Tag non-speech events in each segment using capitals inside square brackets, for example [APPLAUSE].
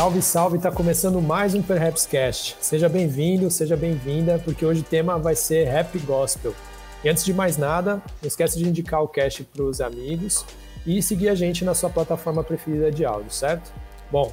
Salve, salve! Está começando mais um Perhaps Cast. Seja bem-vindo, seja bem-vinda, porque hoje o tema vai ser Rap Gospel. E antes de mais nada, não esquece de indicar o cast para os amigos e seguir a gente na sua plataforma preferida de áudio, certo? Bom,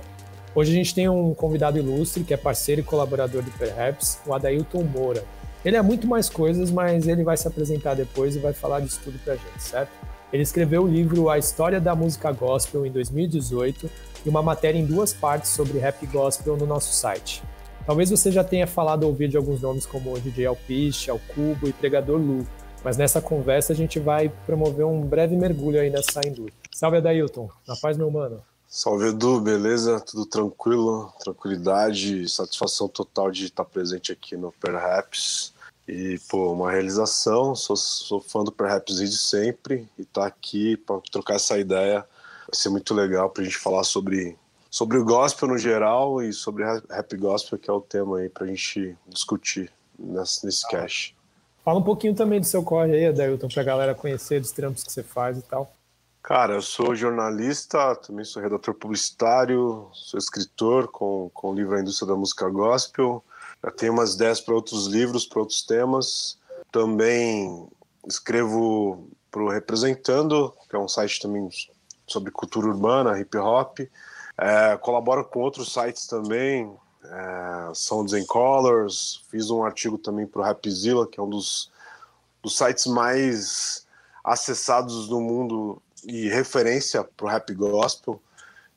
hoje a gente tem um convidado ilustre que é parceiro e colaborador do Perhaps, o Adailton Moura. Ele é muito mais coisas, mas ele vai se apresentar depois e vai falar disso tudo pra gente, certo? Ele escreveu o livro A História da Música Gospel em 2018 e uma matéria em duas partes sobre rap gospel no nosso site. Talvez você já tenha falado ou ouvido de alguns nomes como o DJ Alpiste, Alcubo e Pregador Lu, mas nessa conversa a gente vai promover um breve mergulho aí nessa indústria. Salve, Adailton. Na paz, meu mano. Salve, Edu. Beleza? Tudo tranquilo? Tranquilidade, satisfação total de estar presente aqui no Perhaps. E, pô, uma realização. Sou, sou fã do Perhaps desde sempre e estar tá aqui para trocar essa ideia vai ser muito legal para a gente falar sobre, sobre o gospel no geral e sobre rap gospel, que é o tema aí para a gente discutir nesse, nesse cast. Fala um pouquinho também do seu corre aí, Adelton, para a galera conhecer dos trampos que você faz e tal. Cara, eu sou jornalista, também sou redator publicitário, sou escritor com, com o livro A Indústria da Música Gospel. Já tenho umas ideias para outros livros, para outros temas. Também escrevo para o Representando, que é um site também sobre cultura urbana, hip hop. É, colaboro com outros sites também, é, Sounds and Colors. Fiz um artigo também para o Rapzilla, que é um dos, dos sites mais acessados do mundo e referência para o rap gospel.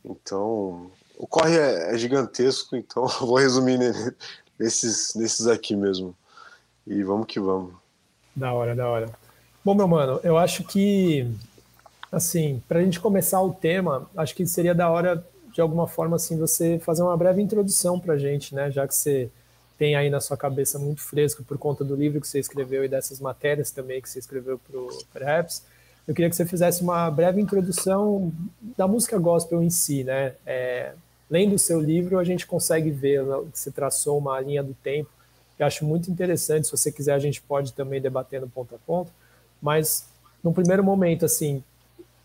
Então, o corre é, é gigantesco, então [LAUGHS] vou resumir nesses, nesses aqui mesmo. E vamos que vamos. Da hora, da hora. Bom, meu mano, eu acho que Assim, para a gente começar o tema, acho que seria da hora, de alguma forma, assim, você fazer uma breve introdução para a gente, né? Já que você tem aí na sua cabeça muito fresco por conta do livro que você escreveu e dessas matérias também que você escreveu para o Perhaps. Eu queria que você fizesse uma breve introdução da música gospel em si, né? É, lendo o seu livro, a gente consegue ver que você traçou uma linha do tempo que eu acho muito interessante. Se você quiser, a gente pode também debater no ponto a ponto. Mas, no primeiro momento, assim,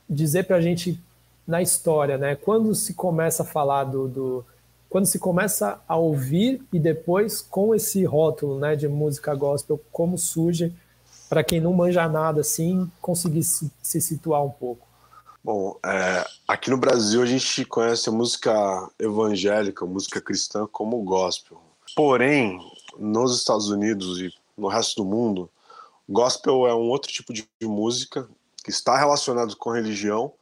dizer para a gente na história, né? Quando se começa a falar do, do, quando se começa a ouvir e depois com esse rótulo, né, de música gospel, como surge para quem não manja nada assim conseguir se, se situar um pouco. Bom, é, aqui no Brasil a gente conhece a música evangélica, música cristã como gospel. Porém, nos Estados Unidos e no resto do mundo, gospel é um outro tipo de música que está relacionado com religião,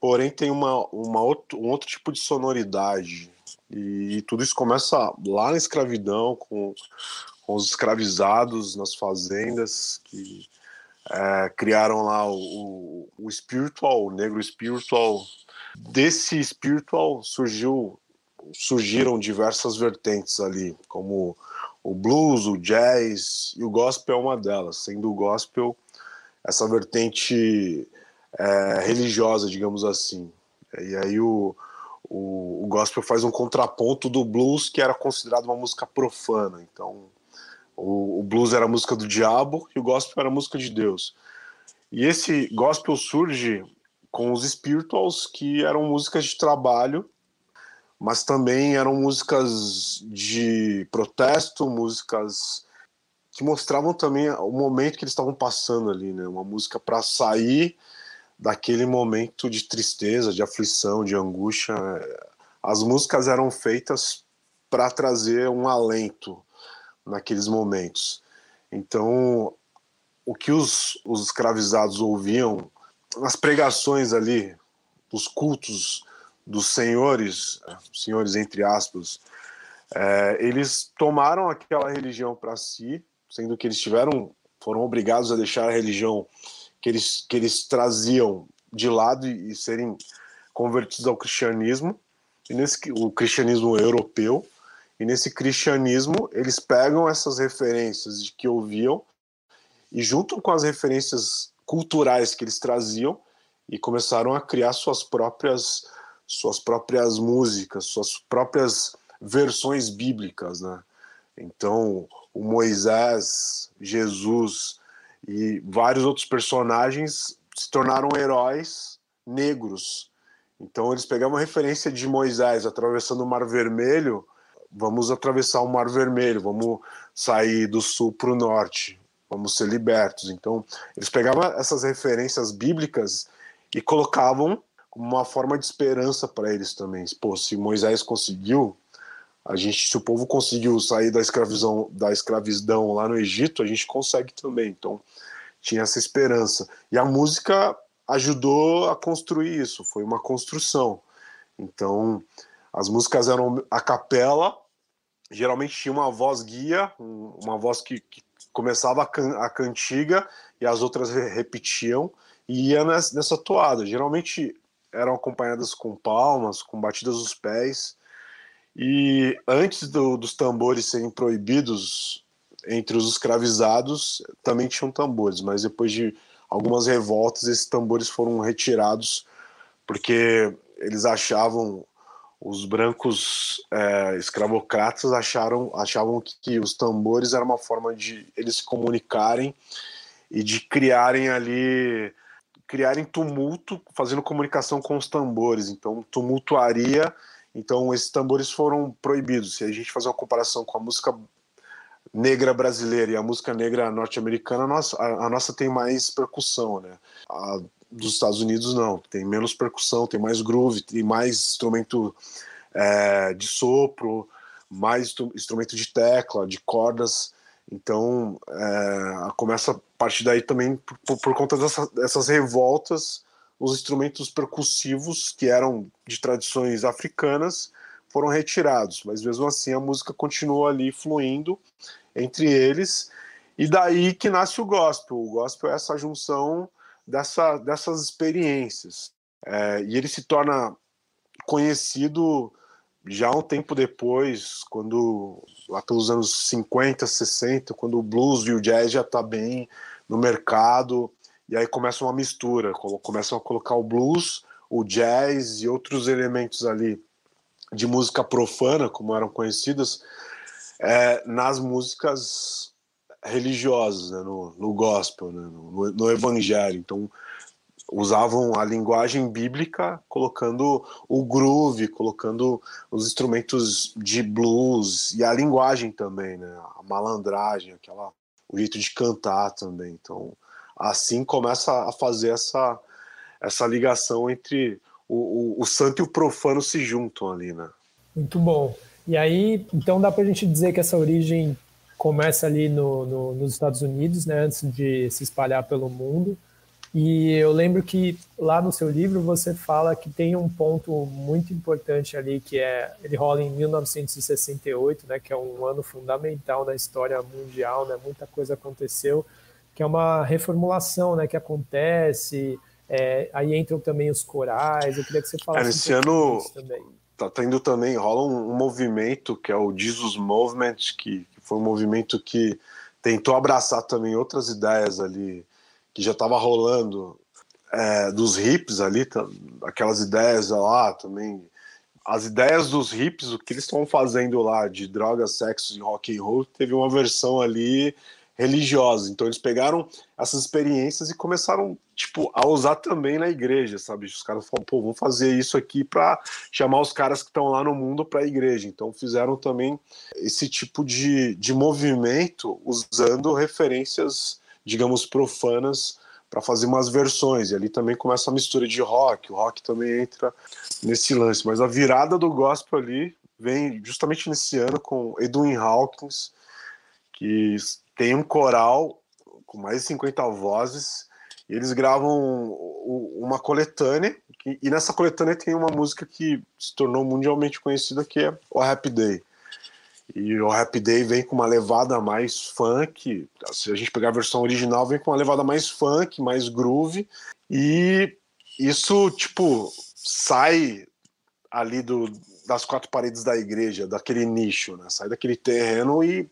porém tem uma, uma outro, um outro tipo de sonoridade. E, tudo isso começa lá na escravidão, com, com os escravizados nas fazendas, que é, criaram lá o, o, o spiritual, o negro spiritual. Desse spiritual surgiu, surgiram diversas vertentes ali, como o blues, o jazz e o gospel é uma delas, sendo o gospel essa vertente é, religiosa, digamos assim. E aí o, o, o, gospel faz um contraponto do blues, que era considerado uma música profana. Então, o, o blues era a música do diabo e o gospel era a música de Deus. E esse gospel surge com os spirituals, que eram músicas de trabalho, mas também eram músicas de protesto, músicas que mostravam também o momento que eles estavam passando ali, né? Uma música para sair daquele momento de tristeza, de aflição, de angústia. As músicas eram feitas para trazer um alento naqueles momentos. Então, o que os, os escravizados ouviam nas pregações ali, os cultos dos senhores, senhores entre aspas, é, eles tomaram aquela religião para si sendo que eles tiveram, foram obrigados a deixar a religião que eles, que eles traziam de lado e, e serem convertidos ao cristianismo, e nesse, o cristianismo europeu, e nesse cristianismo eles pegam essas referências de que ouviam e juntam com as referências culturais que eles traziam e começaram a criar suas próprias suas próprias músicas, suas próprias versões bíblicas, né? Então, o Moisés, Jesus e vários outros personagens se tornaram heróis negros. Então eles pegavam uma referência de Moisés atravessando o Mar Vermelho, vamos atravessar o Mar Vermelho, vamos sair do sul para o norte, vamos ser libertos. Então eles pegavam essas referências bíblicas e colocavam como uma forma de esperança para eles também. Pô, se Moisés conseguiu, a gente, se o povo conseguiu sair da escravidão, da escravidão lá no Egito, a gente consegue também. Então tinha essa esperança. E a música ajudou a construir isso, foi uma construção. Então, as músicas eram a capela, geralmente tinha uma voz guia, uma voz que, que começava a, can, a, cantiga e as outras repetiam e ia nessa, nessa toada. Geralmente eram acompanhadas com palmas, com batidas dos pés. E antes do, dos tambores serem proibidos entre os escravizados, também tinham tambores, mas depois de algumas revoltas, esses tambores foram retirados porque eles achavam os brancos é, escravocratas acharam achavam que, que, os tambores era uma forma de eles se comunicarem e de criarem ali criarem tumulto fazendo comunicação com os tambores. Então tumultuaria então esses tambores foram proibidos se a gente fazer uma comparação com a música negra brasileira e a música negra norte-americana, a nossa, a, nossa tem mais percussão, né? A dos Estados Unidos não, tem menos percussão, tem mais groove, tem mais instrumento é, de sopro, mais instrumento de tecla, de cordas. Então é, começa a partir daí também por, por conta dessa, dessas revoltas, os instrumentos percussivos que eram de tradições africanas foram retirados, mas mesmo assim a música continuou ali fluindo entre eles, e daí que nasce o gospel. O gospel é essa junção dessa, dessas experiências, é, e ele se torna conhecido já um tempo depois, quando lá pelos anos 50, 60, quando o blues e o jazz já está bem no mercado, e aí começa uma mistura, começam a colocar o blues, o jazz e outros elementos ali de música profana, como eram conhecidas, é, nas músicas religiosas, né, no, no, gospel, né, no, no, evangelho. Então, usavam a linguagem bíblica, colocando o groove, colocando os instrumentos de blues e a linguagem também, né, a malandragem, aquela, o jeito de cantar também. Então, assim começa a fazer essa, essa ligação entre o, o, o santo e o profano se juntam ali, né? Muito bom. E aí, então dá para a gente dizer que essa origem começa ali no, no, nos Estados Unidos, né, antes de se espalhar pelo mundo. E eu lembro que lá no seu livro você fala que tem um ponto muito importante ali que é ele rola em 1968, né, que é um ano fundamental na história mundial, né, muita coisa aconteceu, que é uma reformulação, né, que acontece é, aí entram também os corais. Eu queria que você falasse. Nesse um ano também. tá tendo também rola um, um, movimento que é o Jesus Movement, que, que, foi um movimento que tentou abraçar também outras ideias ali que já estava rolando é, dos hips ali, tá, aquelas ideias lá também. As ideias dos hips, o que eles estão fazendo lá de drogas, sexo e rock and roll, teve uma versão ali religiosa. Então eles pegaram essas experiências e começaram tipo a usar também na igreja, sabe? Os caras falaram, pô, vamos fazer isso aqui para chamar os caras que estão lá no mundo para a igreja. Então fizeram também esse tipo de, de movimento usando referências, digamos, profanas para fazer umas versões. E ali também começa a mistura de rock, o rock também entra nesse lance. Mas a virada do gospel ali vem justamente nesse ano com Edwin Hawkins, que tem um coral com mais de 50 vozes, e eles gravam uma coletânea, e nessa coletânea tem uma música que se tornou mundialmente conhecida, que é o Happy Day. E o Happy Day vem com uma levada mais funk, se a gente pegar a versão original, vem com uma levada mais funk, mais groove, e isso, tipo, sai ali do, das quatro paredes da igreja, daquele nicho, né? Sai daquele terreno e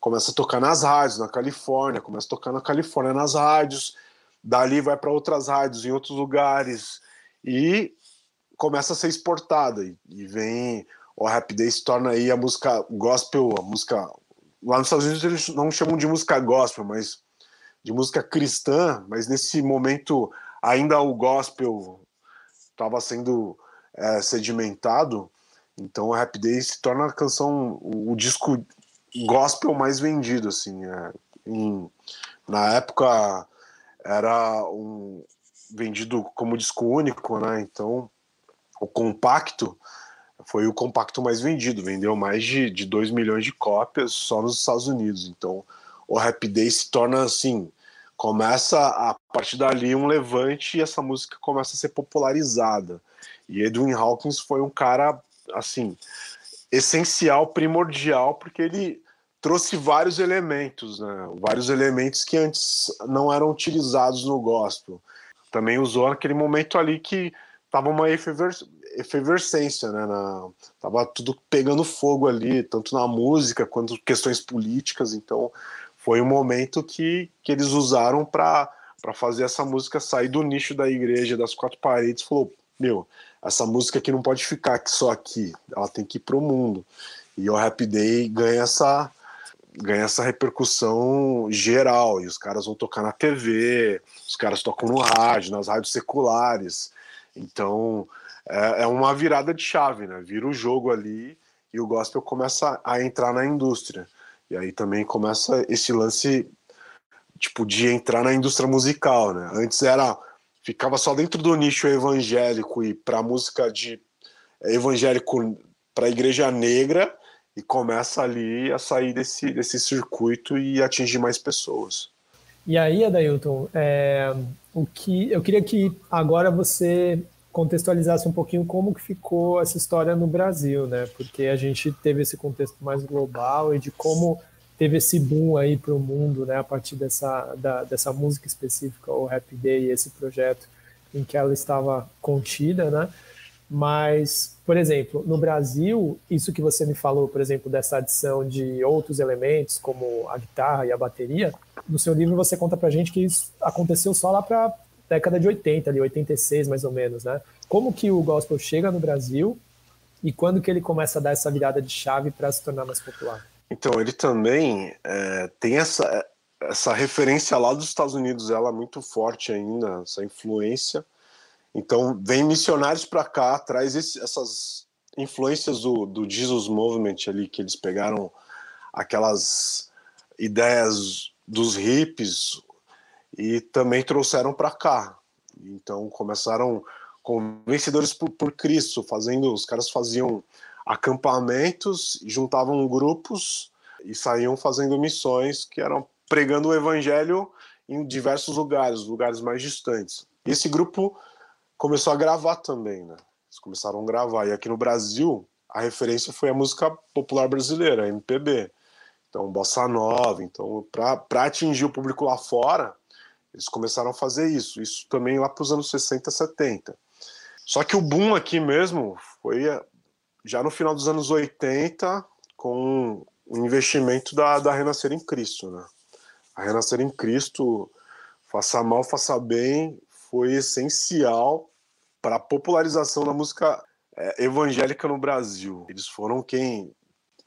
começa a tocar nas rádios na Califórnia, começa a tocar na Califórnia nas rádios, dali vai para outras rádios em outros lugares e começa a ser exportada e, e vem o Rap Day se torna aí a música gospel, a música lá nos Estados Unidos eles não chamam de música gospel, mas de música cristã, mas nesse momento ainda o gospel estava sendo é, sedimentado, então o Rap Day se torna a canção, o, o disco gospel mais vendido, assim, é, em, na época era um vendido como disco único, né? Então o compacto foi o compacto mais vendido, vendeu mais de, de 2 milhões de cópias só nos Estados Unidos. Então o Rap Day se torna assim, começa a partir dali um levante e essa música começa a ser popularizada. E Edwin Hawkins foi um cara assim essencial, primordial, porque ele trouxe vários elementos, né? vários elementos que antes não eram utilizados no gospel. Também usou naquele momento ali que tava uma efervescência, né? Na, tava tudo pegando fogo ali, tanto na música quanto questões políticas. Então, foi um momento que, que eles usaram para fazer essa música sair do nicho da igreja, das quatro paredes. Falou: Meu, essa música aqui não pode ficar só aqui, ela tem que ir pro mundo. E o Happy Day ganha essa ganha essa repercussão geral e os caras vão tocar na TV, os caras tocam no rádio, nas rádios seculares. Então é, é uma virada de chave, né? Vira o jogo ali e o gospel começa a entrar na indústria. E aí também começa esse lance tipo de entrar na indústria musical, né? Antes era ficava só dentro do nicho evangélico e para música de evangélico para a igreja negra e começa ali a sair desse, desse circuito e atingir mais pessoas. E aí, Adailton, é, o que eu queria que agora você contextualizasse um pouquinho como que ficou essa história no Brasil, né? Porque a gente teve esse contexto mais global e de como teve esse boom aí para o mundo, né? A partir dessa, da, dessa música específica, o Happy Day, esse projeto em que ela estava contida, né? Mas, por exemplo, no Brasil, isso que você me falou, por exemplo, dessa adição de outros elementos, como a guitarra e a bateria, no seu livro você conta pra gente que isso aconteceu só lá pra década de 80, ali, 86 mais ou menos, né? Como que o gospel chega no Brasil e quando que ele começa a dar essa virada de chave para se tornar mais popular? Então, ele também é, tem essa, essa referência lá dos Estados Unidos, ela é muito forte ainda, essa influência então, vem missionários para cá, traz esse, essas influências do, do Jesus Movement ali, que eles pegaram aquelas ideias dos hippies e também trouxeram para cá. Então, começaram com vencedores por, por Cristo, fazendo, os caras faziam acampamentos, juntavam grupos e saíam fazendo missões que eram pregando o evangelho em diversos lugares, lugares mais distantes. Esse grupo começou a gravar também, né? Eles começaram a gravar. E aqui no Brasil, a referência foi a música popular brasileira, a MPB. Então, bossa nova. Então, para atingir o público lá fora, eles começaram a fazer isso. Isso também lá para os anos 60, 70. Só que o boom aqui mesmo foi já no final dos anos 80, com o investimento da, da Renascer em Cristo. Né? A Renascer em Cristo, faça mal, faça bem, foi essencial para a popularização da música é, evangélica no Brasil. Eles foram quem.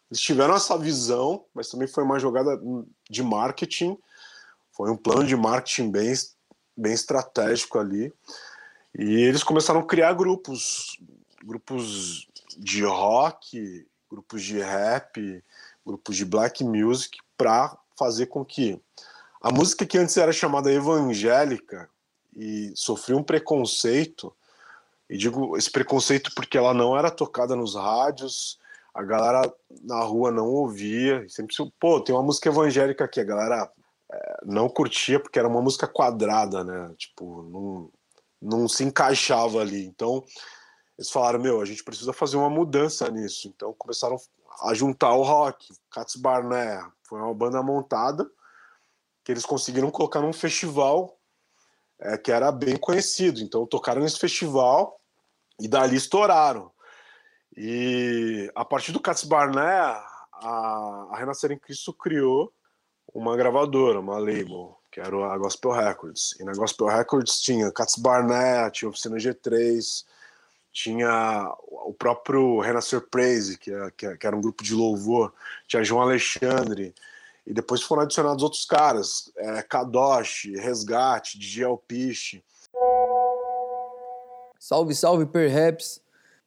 Eles tiveram essa visão, mas também foi uma jogada de marketing, foi um plano de marketing bem, bem estratégico ali. E eles começaram a criar grupos, grupos de rock, grupos de rap, grupos de black music, para fazer com que a música que antes era chamada evangélica e sofreu um preconceito, e digo esse preconceito porque ela não era tocada nos rádios, a galera na rua não ouvia. Sempre, pô, tem uma música evangélica aqui, a galera é, não curtia porque era uma música quadrada, né? Tipo, não, não se encaixava ali. Então, eles falaram: meu, a gente precisa fazer uma mudança nisso. Então, começaram a juntar o rock. Cats Barné foi uma banda montada que eles conseguiram colocar num festival é, que era bem conhecido. Então, tocaram nesse festival e dali estouraram. E a partir do Cats Barné, a, a Renascer em Cristo criou uma gravadora, uma label, que era a Gospel Records. E na Gospel Records tinha Cats Barné, tinha Oficina G3, tinha o próprio Renascer Praise, que, é, que, é, que, era um grupo de louvor, tinha João Alexandre, e depois foram adicionados outros caras, é, Kadosh, Resgate, DJ Alpiche. Salve, salve, Perhaps!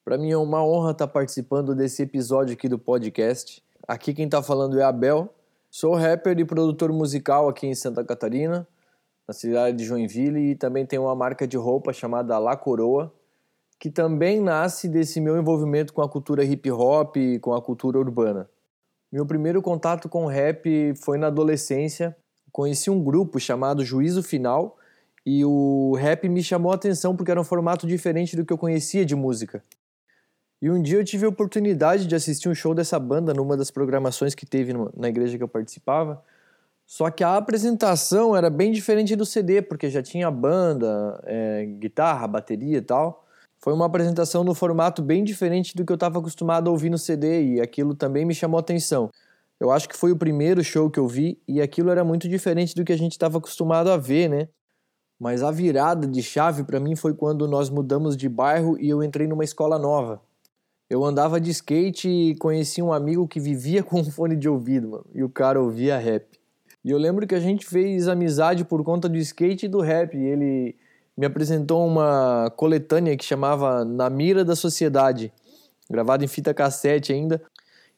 Para mim é uma honra estar tá participando desse episódio aqui do podcast. Aqui quem está falando é Abel. Sou rapper e produtor musical aqui em Santa Catarina, na cidade de Joinville, e também tenho uma marca de roupa chamada La Coroa, que também nasce desse meu envolvimento com a cultura hip hop com a cultura urbana. Meu primeiro contato com rap foi na adolescência. Conheci um grupo chamado Juízo Final, e o rap me chamou a atenção porque era um formato diferente do que eu conhecia de música. E um dia eu tive a oportunidade de assistir um show dessa banda numa das programações que teve na igreja que eu participava. Só que a apresentação era bem diferente do CD, porque já tinha banda, é, guitarra, bateria e tal. Foi uma apresentação no formato bem diferente do que eu estava acostumado a ouvir no CD e aquilo também me chamou atenção. Eu acho que foi o primeiro show que eu vi e aquilo era muito diferente do que a gente estava acostumado a ver, né? Mas a virada de chave para mim foi quando nós mudamos de bairro e eu entrei numa escola nova. Eu andava de skate e conheci um amigo que vivia [LAUGHS] com um fone de ouvido, mano, e o cara ouvia rap. E eu lembro que a gente fez amizade por conta do skate e do rap. E ele me apresentou uma coletânea que chamava Na Mira da Sociedade, gravada em fita cassete ainda.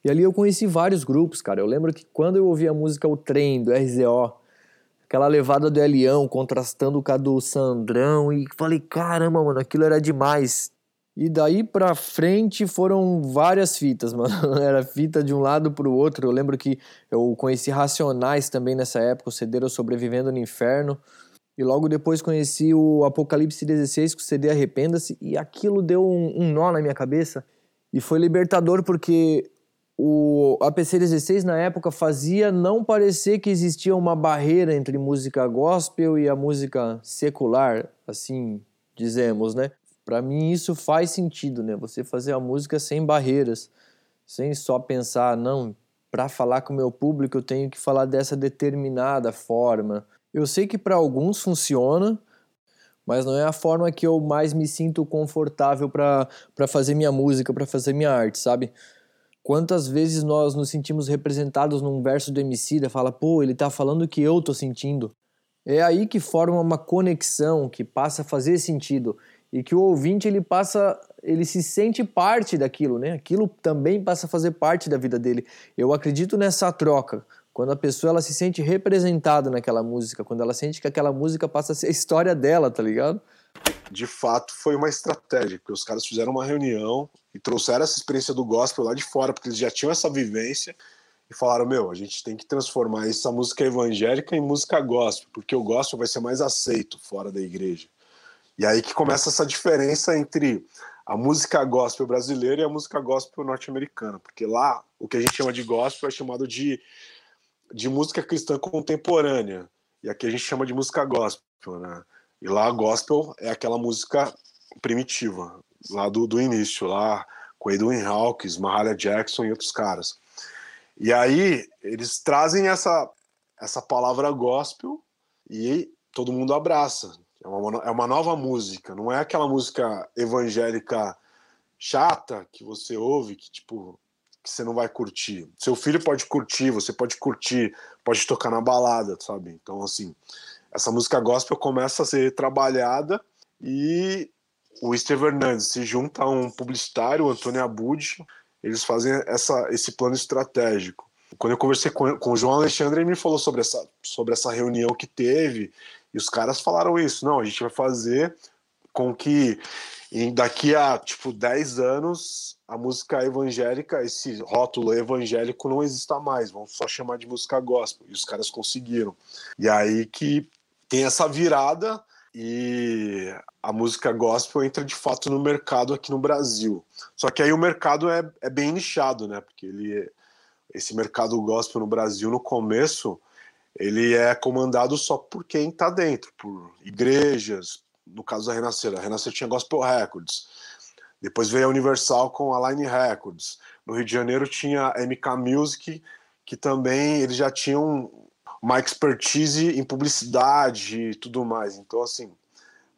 E ali eu conheci vários grupos, cara. Eu lembro que quando eu ouvia a música O Trem, do RZO, aquela levada do Elião contrastando com a do Sandrão e falei, caramba, mano, aquilo era demais. E daí pra frente foram várias fitas, [LAUGHS] mano. Era fita de um lado pro outro. Eu lembro que eu conheci Racionais também nessa época, o CD Sobrevivendo no Inferno. E logo depois conheci o Apocalipse 16 com o CD Arrependa-se. E aquilo deu um, um nó na minha cabeça. E foi libertador porque o APC 16 na época fazia não parecer que existia uma barreira entre música gospel e a música secular, assim dizemos, né? Para mim isso faz sentido, né? Você fazer a música sem barreiras, sem só pensar, não, para falar com o meu público eu tenho que falar dessa determinada forma. Eu sei que para alguns funciona, mas não é a forma que eu mais me sinto confortável para fazer minha música, para fazer minha arte, sabe? Quantas vezes nós nos sentimos representados num verso do MC, fala, pô, ele tá falando o que eu tô sentindo. É aí que forma uma conexão, que passa a fazer sentido e que o ouvinte ele passa, ele se sente parte daquilo, né? Aquilo também passa a fazer parte da vida dele. Eu acredito nessa troca. Quando a pessoa ela se sente representada naquela música, quando ela sente que aquela música passa a ser a história dela, tá ligado? de fato foi uma estratégia, porque os caras fizeram uma reunião e trouxeram essa experiência do gospel lá de fora, porque eles já tinham essa vivência e falaram: Meu, a gente tem que transformar essa música evangélica em música gospel, porque o gospel vai ser mais aceito fora da igreja. E aí que começa essa diferença entre a música gospel brasileira e a música gospel norte-americana, porque lá o que a gente chama de gospel é chamado de, de música cristã contemporânea, e aqui a gente chama de música gospel, né? E lá gospel é aquela música primitiva, lá do, do início, lá com Edwin Hawkins, Mahalia Jackson e outros caras. E aí eles trazem essa, essa palavra gospel e todo mundo abraça. É uma, é uma nova música, não é aquela música evangélica chata que você ouve, que tipo, que você não vai curtir. Seu filho pode curtir, você pode curtir, pode tocar na balada, sabe? Então, assim, essa música gospel começa a ser trabalhada e o Steve Hernandes se junta a um publicitário, o Antônio Abud, eles fazem essa, esse plano estratégico. Quando eu conversei com, com o João Alexandre, ele me falou sobre essa, sobre essa reunião que teve, e os caras falaram isso, não, a gente vai fazer com que daqui a tipo 10 anos a música evangélica, esse rótulo evangélico não exista mais, vamos só chamar de música gospel. E os caras conseguiram. E aí que tem essa virada e a música gospel entra de fato no mercado aqui no Brasil. Só que aí o mercado é, é bem nichado, né? Porque ele, esse mercado gospel no Brasil, no começo, ele é comandado só por quem está dentro, por igrejas. No caso da Renascer, a Renascer tinha Gospel Records. Depois veio a Universal com a Line Records. No Rio de Janeiro tinha a MK Music, que também eles já tinham uma expertise em publicidade e tudo mais. Então, assim,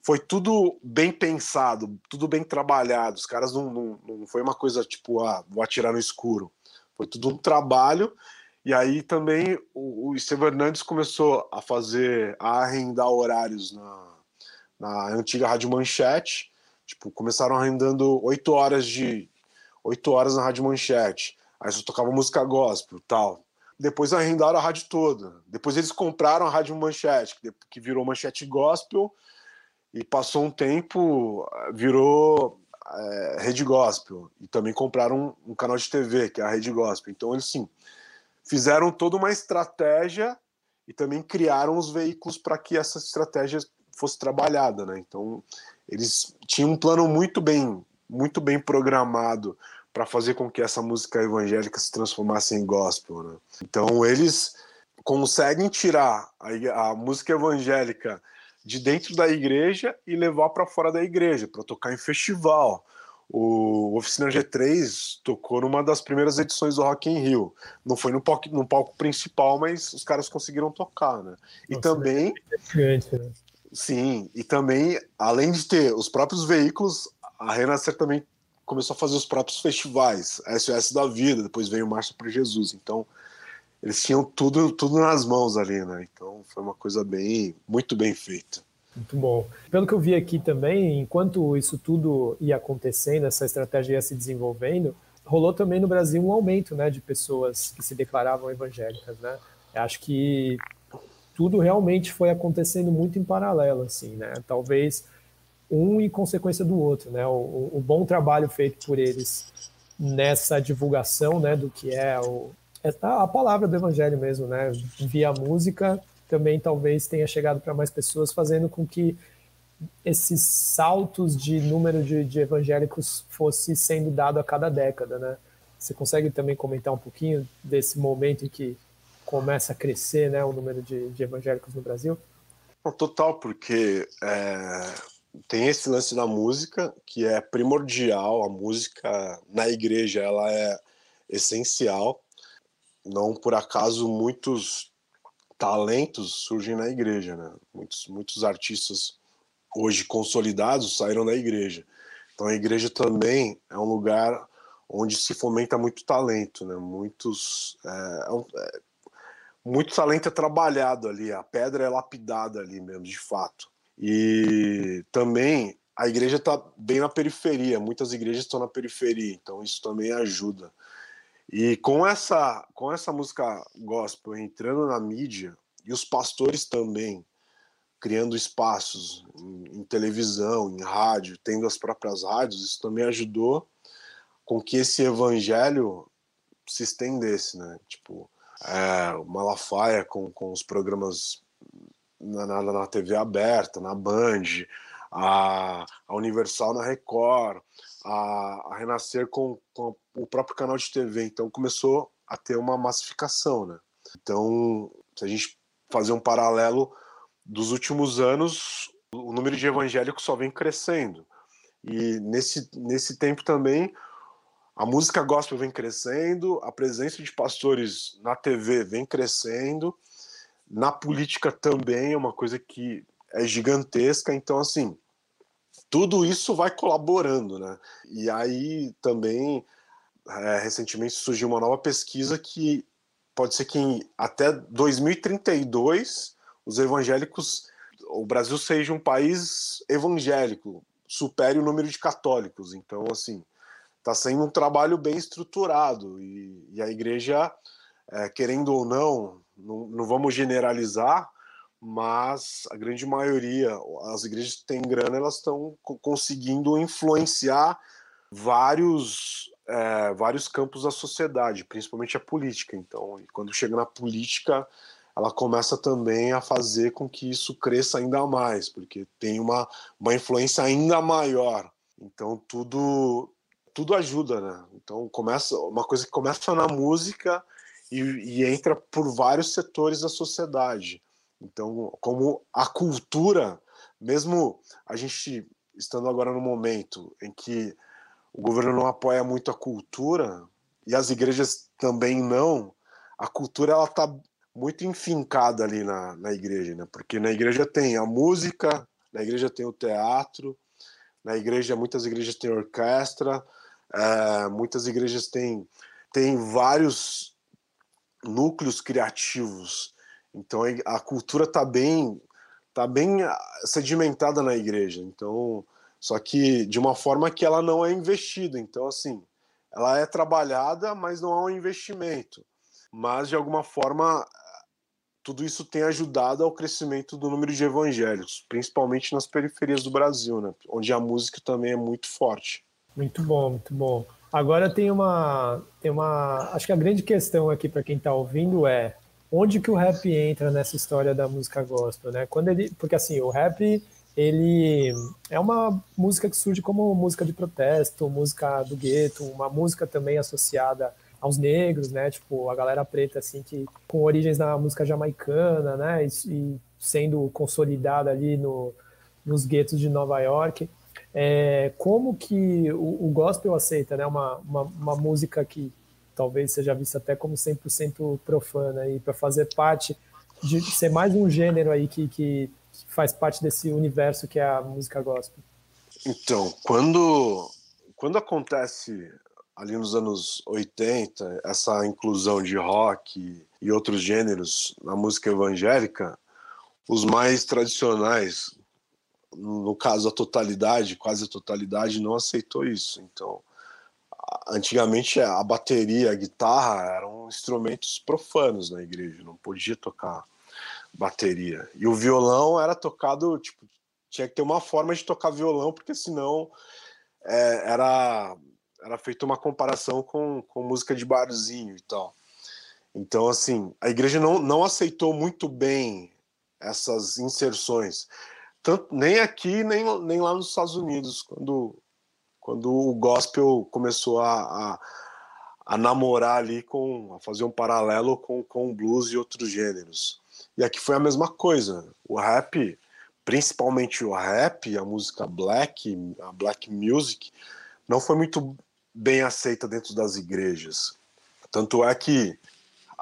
foi tudo bem pensado, tudo bem trabalhado. Os caras não, não, não foi uma coisa tipo, ah, vou atirar no escuro. Foi tudo um trabalho. E aí também o, o Estevão Hernandes começou a fazer, a arrendar horários na, na antiga Rádio Manchete, Tipo, começaram arrendando oito horas de oito horas na Rádio Manchete. Aí só tocava música gospel, tal. Depois arrendaram a rádio toda. Depois eles compraram a Rádio Manchete, que virou Manchete Gospel, e passou um tempo, virou é, Rede Gospel. E também compraram um, um, canal de TV, que é a Rede Gospel. Então, eles sim, fizeram toda uma estratégia e também criaram os veículos para que essa estratégia fosse trabalhada, né? Então, eles tinham um plano muito bem, muito bem programado para fazer com que essa música evangélica se transformasse em gospel. Né? Então eles conseguem tirar a, a, música evangélica de dentro da igreja e levar para fora da igreja para tocar em festival. O Oficina G3 tocou numa das primeiras edições do Rock in Rio. Não foi no palco, no palco principal, mas os caras conseguiram tocar, né? E Nossa, também é né? Sim, e também além de ter os próprios veículos, a Renascer também começou a fazer os próprios festivais, SOS da Vida, depois veio Marcha para Jesus. Então, eles tinham tudo, tudo nas mãos ali, né? Então, foi uma coisa bem, muito bem feita. Muito bom. Pelo que eu vi aqui também, enquanto isso tudo ia acontecendo, essa estratégia ia se desenvolvendo, rolou também no Brasil um aumento, né, de pessoas que se declaravam evangélicas, né? Acho que tudo realmente foi acontecendo muito em paralelo, assim, né? Talvez um em consequência do outro, né? O, o, bom trabalho feito por eles nessa divulgação, né, do que é o, é a palavra do evangelho mesmo, né? Via música também talvez tenha chegado para mais pessoas, fazendo com que esses saltos de número de, de, evangélicos fosse sendo dado a cada década, né? Você consegue também comentar um pouquinho desse momento em que começa a crescer, né, o número de, de evangélicos no Brasil? Total, porque é, tem esse lance da música que é primordial. A música na igreja ela é essencial. Não por acaso muitos talentos surgem na igreja, né? Muitos muitos artistas hoje consolidados saíram da igreja. Então a igreja também é um lugar onde se fomenta muito talento, né? Muitos é, é, é muito talento é trabalhado ali, a pedra é lapidada ali mesmo, de fato. E também a igreja está bem na periferia, muitas igrejas estão na periferia, então isso também ajuda. E com essa, com essa música gospel entrando na mídia, e os pastores também criando espaços em, em televisão, em rádio, tendo as próprias rádios, isso também ajudou com que esse evangelho se estendesse, né? Tipo, é, o Malafaia com, com os programas na, na, na TV aberta, na Band, a, a Universal na Record, a, a Renascer com, com, o próprio canal de TV. Então começou a ter uma massificação, né? Então, se a gente fazer um paralelo dos últimos anos, o número de evangélicos só vem crescendo. E nesse, nesse tempo também, a música gospel vem crescendo, a presença de pastores na TV vem crescendo, na política também é uma coisa que é gigantesca, então assim, tudo isso vai colaborando, né? E aí também é, recentemente surgiu uma nova pesquisa que pode ser que em, até 2032 os evangélicos, o Brasil seja um país evangélico, supere o número de católicos. Então, assim, está sendo um trabalho bem estruturado e, e a igreja, é, querendo ou não, não, não vamos generalizar, mas a grande maioria, as igrejas que têm grana, elas estão conseguindo influenciar vários é, vários campos da sociedade, principalmente a política. Então, quando chega na política, ela começa também a fazer com que isso cresça ainda mais, porque tem uma, uma influência ainda maior. Então, tudo tudo ajuda, né? Então, começa uma coisa que começa na música e, e entra por vários setores da sociedade. Então, como a cultura, mesmo a gente estando agora no momento em que o governo não apoia muito a cultura e as igrejas também não, a cultura ela está muito enfincada ali na, na igreja, né? Porque na igreja tem a música, na igreja tem o teatro, na igreja muitas igrejas têm orquestra, é, muitas igrejas têm, têm vários núcleos criativos. Então a cultura está bem, tá bem sedimentada na igreja. Então Só que de uma forma que ela não é investida. Então, assim, ela é trabalhada, mas não há um investimento. Mas, de alguma forma, tudo isso tem ajudado ao crescimento do número de evangélicos, principalmente nas periferias do Brasil, né? onde a música também é muito forte. Muito bom, muito bom. Agora tem uma, tem uma, acho que a grande questão aqui para quem está ouvindo é onde que o rap entra nessa história da música gospel, né? Quando ele, porque assim, o rap ele é uma música que surge como música de protesto, música do gueto, uma música também associada aos negros, né? Tipo, a galera preta, assim, que com origens na música jamaicana, né? E, e sendo consolidada ali no, nos guetos de Nova York. É, como que o, o, gospel aceita, né? Uma, uma, uma música que talvez seja vista até como 100% profana e para fazer parte de ser mais um gênero aí que, que faz parte desse universo que é a música gospel. Então, quando quando acontece ali nos anos 80, essa inclusão de rock e outros gêneros na música evangélica, os mais tradicionais, no caso a totalidade, quase a totalidade, não aceitou isso. Então, antigamente a bateria, a guitarra eram instrumentos profanos na igreja, não podia tocar bateria. E o violão era tocado, tipo, tinha que ter uma forma de tocar violão, porque senão é, era era feita uma comparação com, com música de barzinho e tal. Então, assim, a igreja não, não aceitou muito bem essas inserções, tanto, nem aqui, nem, nem lá nos Estados Unidos, quando, quando o gospel começou a, a, a namorar ali, com, a fazer um paralelo com, com o blues e outros gêneros. E aqui foi a mesma coisa. O rap, principalmente o rap, a música black, a black music, não foi muito bem aceita dentro das igrejas. Tanto é que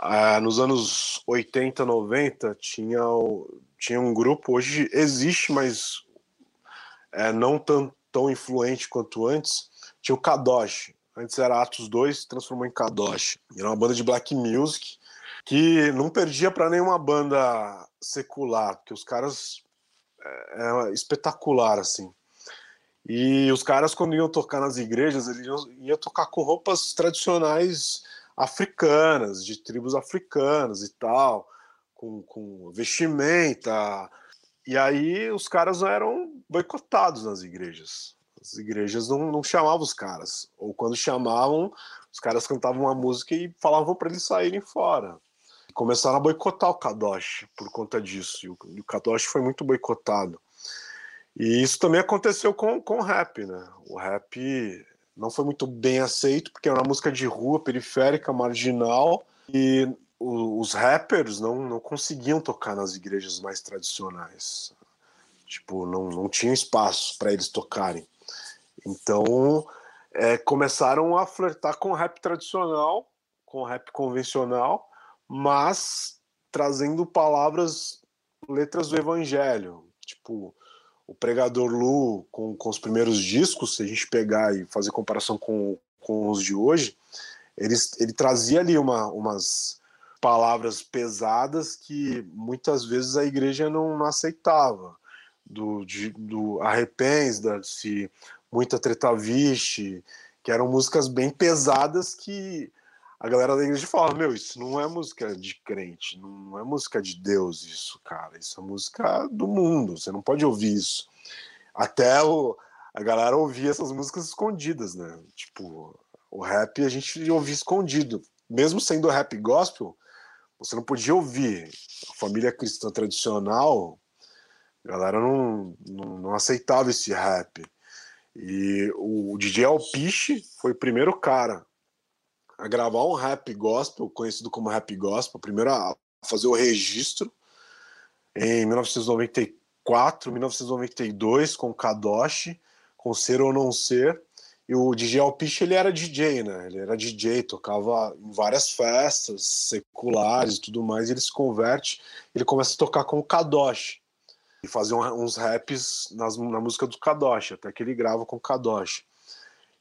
ah, nos anos 80, 90 tinha, tinha um grupo, hoje existe, mas é, não tão, tão influente quanto antes, tinha o Kadosh. Antes era Atos 2, transformou em Kadosh. Era uma banda de black music que não perdia para nenhuma banda secular, porque os caras é, é espetacular assim. E os caras, quando iam tocar nas igrejas, eles iam, iam tocar com roupas tradicionais africanas, de tribos africanas e tal, com, com vestimenta. E aí os caras eram boicotados nas igrejas. As igrejas não, não chamavam os caras. Ou quando chamavam, os caras cantavam uma música e falavam para eles saírem fora. Começaram a boicotar o Kadosh por conta disso. E o, e o Kadosh foi muito boicotado. E isso também aconteceu com, com o rap, né? O rap não foi muito bem aceito, porque é uma música de rua, periférica, marginal, e os rappers não, não conseguiam tocar nas igrejas mais tradicionais. Tipo, não, não tinha espaço para eles tocarem. Então, é, começaram a flertar com o rap tradicional, com o rap convencional, mas trazendo palavras, letras do evangelho. Tipo, o Pregador Lu, com, com os primeiros discos, se a gente pegar e fazer comparação com, com os de hoje, ele, ele trazia ali uma, umas palavras pesadas que muitas vezes a igreja não, não aceitava. Do, de, do Arrependa-se, Muita Treta Vixe, que eram músicas bem pesadas que a galera da igreja falava, meu, isso não é música de crente, não é música de Deus isso, cara, isso é música do mundo, você não pode ouvir isso. Até o, a galera ouvia essas músicas escondidas, né? Tipo, o rap a gente ouvia escondido. Mesmo sendo rap gospel, você não podia ouvir. A família cristã tradicional, a galera não, não, não aceitava esse rap. E o DJ Alpiche foi o primeiro cara a gravar um rap gospel, conhecido como rap gospel, primeiro a fazer o registro em 1994, 1992, com Kadoshi, com Ser ou Não Ser. E o DJ Alpiche, ele era DJ, né? Ele era DJ, tocava em várias festas seculares e tudo mais, e ele se converte, ele começa a tocar com o Kadoshi e fazer uns raps nas, na música do Kadoshi, até que ele grava com o Kadoshi.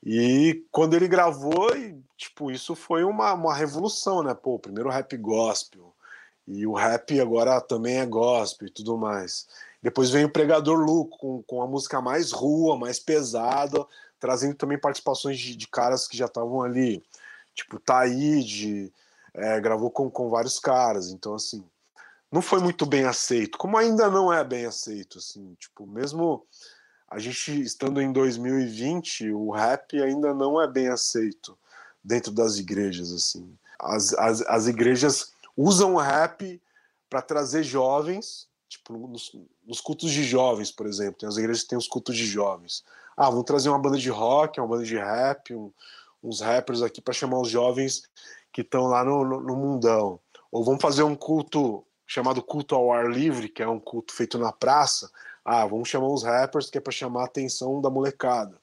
E quando ele gravou, tipo, isso foi uma, uma revolução, né? Pô, primeiro rap gospel. E o rap agora também é gospel e tudo mais. Depois vem o Pregador Lu, com, com a música mais rua, mais pesada, trazendo também participações de, de caras que já estavam ali, tipo Taíde, é, gravou com, com vários caras. Então, assim, não foi muito bem aceito, como ainda não é bem aceito, assim, tipo, mesmo a gente estando em 2020, o rap ainda não é bem aceito dentro das igrejas, assim. As, as, as igrejas usam o rap para trazer jovens, tipo, nos, nos, cultos de jovens, por exemplo, tem as igrejas que têm os cultos de jovens. Ah, vamos trazer uma banda de rock, uma banda de rap, um, uns rappers aqui para chamar os jovens que estão lá no, no, no mundão. Ou vamos fazer um culto chamado culto ao ar livre, que é um culto feito na praça. Ah, vamos chamar os rappers, que é para chamar a atenção da molecada.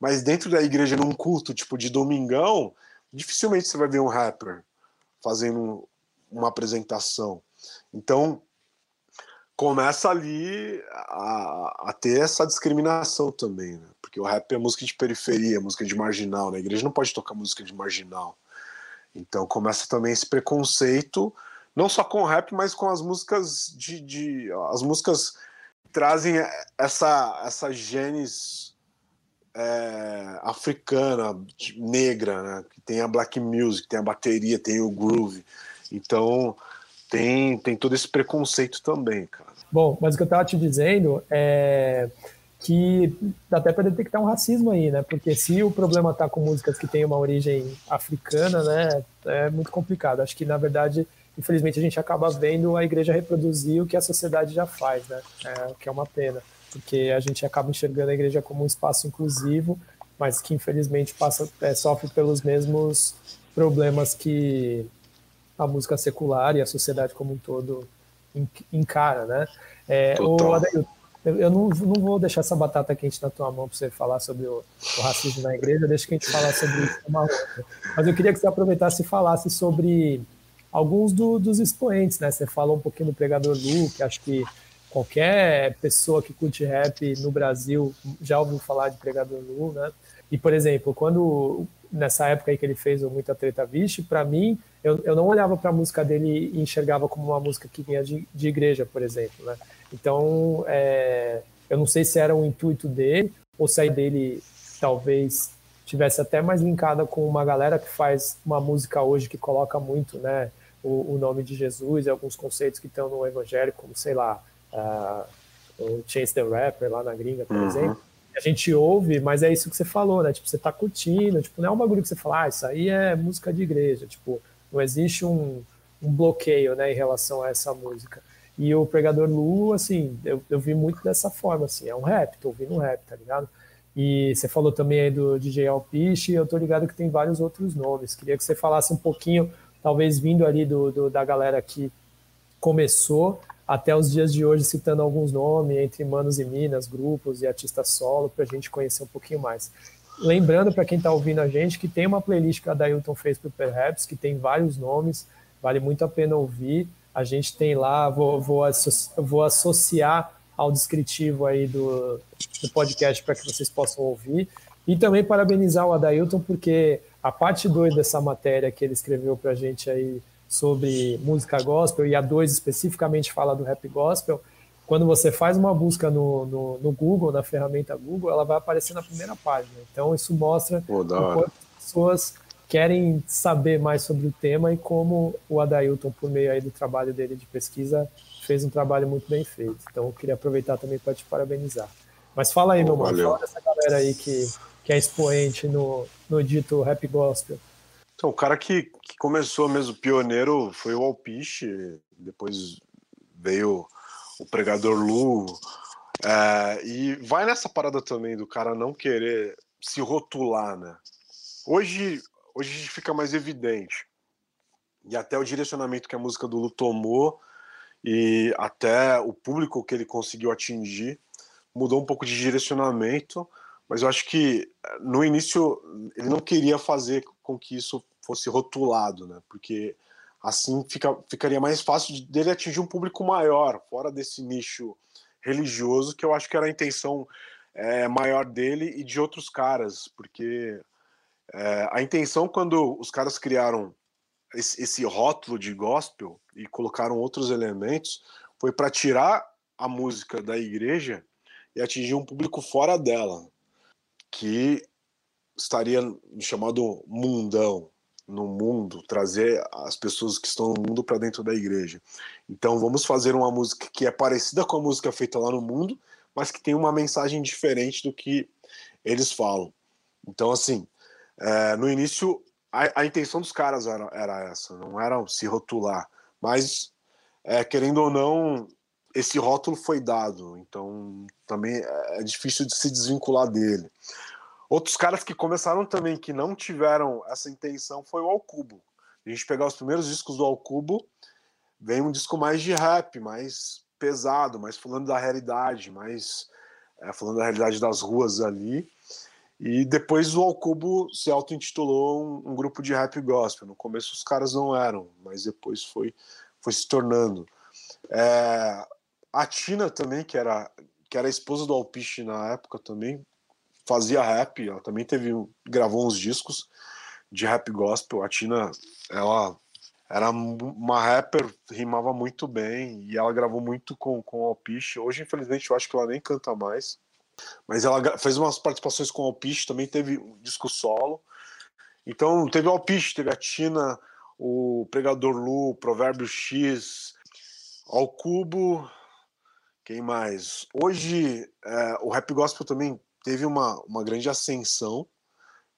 Mas dentro da igreja, num culto tipo de domingão, dificilmente você vai ver um rapper fazendo uma apresentação. Então, começa ali a, a, ter essa discriminação também, né? Porque o rap é música de periferia, música de marginal, né? A igreja não pode tocar música de marginal. Então começa também esse preconceito não só com o rap, mas com as músicas de, de as músicas trazem essa essa genes é, africana, negra, né? Que tem a black music, tem a bateria, tem o groove. Então tem tem todo esse preconceito também, cara. Bom, mas o que eu estava te dizendo é que dá até para detectar um racismo aí, né? Porque se o problema está com músicas que têm uma origem africana, né, é muito complicado. Acho que na verdade infelizmente a gente acaba vendo a igreja reproduzir o que a sociedade já faz, né? É, o que é uma pena, porque a gente acaba enxergando a igreja como um espaço inclusivo, mas que infelizmente passa, é, sofre pelos mesmos problemas que a música secular e a sociedade como um todo encara, né? É, o eu não, não vou deixar essa batata quente na tua mão para você falar sobre o, o, racismo na igreja, deixa que a gente falar sobre isso uma outra. Mas eu queria que você aproveitasse e falasse sobre alguns do, dos expoentes, né? Você falou um pouquinho do Pregador Lu, que acho que qualquer pessoa que curte rap no Brasil já ouviu falar de Pregador Lu, né? E, por exemplo, quando nessa época aí que ele fez o Muita Treta Vixe, para mim, eu, eu não olhava para a música dele e enxergava como uma música que vinha de, de igreja, por exemplo, né? Então, é, eu não sei se era um intuito dele ou se a dele talvez tivesse até mais linkada com uma galera que faz uma música hoje que coloca muito, né? O, o, nome de Jesus e alguns conceitos que estão no Evangelho, como, sei lá, uh, o Chase the Rapper lá na gringa, por uhum. exemplo. A gente ouve, mas é isso que você falou, né? Tipo, você tá curtindo, tipo, não é um bagulho que você fala, ah, isso aí é música de igreja. Tipo, não existe um, um bloqueio, né, em relação a essa música. E o Pregador Lu, assim, eu, eu vi muito dessa forma, assim, é um rap, tô ouvindo um rap, tá ligado? E você falou também aí do DJ Alpiche, eu tô ligado que tem vários outros nomes. Queria que você falasse um pouquinho talvez vindo ali do, do, da galera que começou até os dias de hoje, citando alguns nomes, entre Manos e Minas, grupos e artistas solo, para a gente conhecer um pouquinho mais. Lembrando para quem está ouvindo a gente que tem uma playlist que a Dailton fez para o Perhaps, que tem vários nomes, vale muito a pena ouvir. A gente tem lá, vou, vou, vou associar ao descritivo aí do, do podcast para que vocês possam ouvir. E também parabenizar o Adailton, porque a parte 2 dessa matéria que ele escreveu para a gente aí sobre música gospel, e a 2 especificamente fala do rap gospel, quando você faz uma busca no, no, no, Google, na ferramenta Google, ela vai aparecer na primeira página. Então isso mostra Pô, o quanto as pessoas querem saber mais sobre o tema e como o Adailton, por meio aí do trabalho dele de pesquisa, fez um trabalho muito bem feito. Então eu queria aproveitar também para te parabenizar. Mas fala aí, Pô, meu mano, fala dessa galera aí que que é expoente no, no dito rap gospel? Então, o cara que, que começou mesmo pioneiro foi o Alpiche, depois veio o Pregador Lu, é, e vai nessa parada também do cara não querer se rotular, né? Hoje, hoje fica mais evidente. E até o direcionamento que a música do Lu tomou e até o público que ele conseguiu atingir mudou um pouco de direcionamento mas eu acho que no início ele não queria fazer com que isso fosse rotulado, né? Porque assim fica, ficaria mais fácil dele atingir um público maior, fora desse nicho religioso, que eu acho que era a intenção é, maior dele e de outros caras, porque é, a intenção quando os caras criaram esse, esse rótulo de gospel e colocaram outros elementos foi para tirar a música da igreja e atingir um público fora dela, que estaria no chamado mundão, no mundo, trazer as pessoas que estão no mundo para dentro da igreja. Então vamos fazer uma música que é parecida com a música feita lá no mundo, mas que tem uma mensagem diferente do que eles falam. Então, assim, é, no início a, a, intenção dos caras era, era, essa, não era se rotular, mas é, querendo ou não, esse rótulo foi dado, então também é, é difícil de se desvincular dele. Outros caras que começaram também que não tiveram essa intenção foi o Alcubo. A gente pegar os primeiros discos do Alcubo, vem um disco mais de rap, mais pesado, mais falando da realidade, mais é, falando da realidade das ruas ali. E depois o Alcubo se auto-intitulou um, um, grupo de rap gospel. No começo os caras não eram, mas depois foi, foi se tornando. É, a Tina também, que era, que era a esposa do Alpiche na época também, fazia rap, ela também teve gravou uns discos de rap gospel. A Tina, ela era uma rapper, rimava muito bem e ela gravou muito com, com o Alpiche. Hoje, infelizmente, eu acho que ela nem canta mais. Mas ela fez umas participações com o Alpiche, também teve um disco solo. Então, teve o Alpiche, teve a Tina, o Pregador Lu, Provérbio X, ao Cubo, quem mais? Hoje, é, o rap gospel também teve uma, uma grande ascensão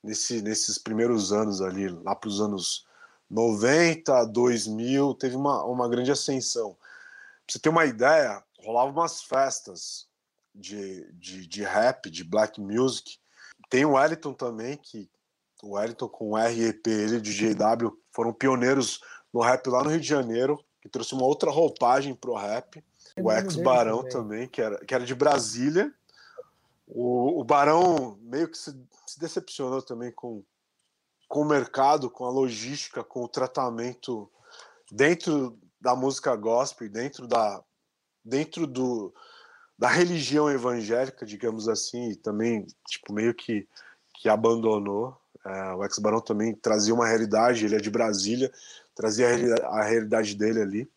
nesse, nesses primeiros anos ali, lá para os anos 90, 2000, teve uma, uma grande ascensão. Pra você ter uma ideia, rolava umas festas de, de, de rap, de black music. Tem o Wellington também, que o Wellington com o REP, ele de JW, foram pioneiros no rap lá no Rio de Janeiro, que trouxe uma outra roupagem pro rap. O Ex Barão também. também, que, era, que era de Brasília, o, o Barão meio que se, se, decepcionou também com, com o mercado, com a logística, com o tratamento dentro da música gospel, dentro da dentro do da religião evangélica, digamos assim, e também tipo meio que que abandonou. É, o ex Barão também trazia uma realidade, ele é de Brasília, trazia a, a realidade dele ali.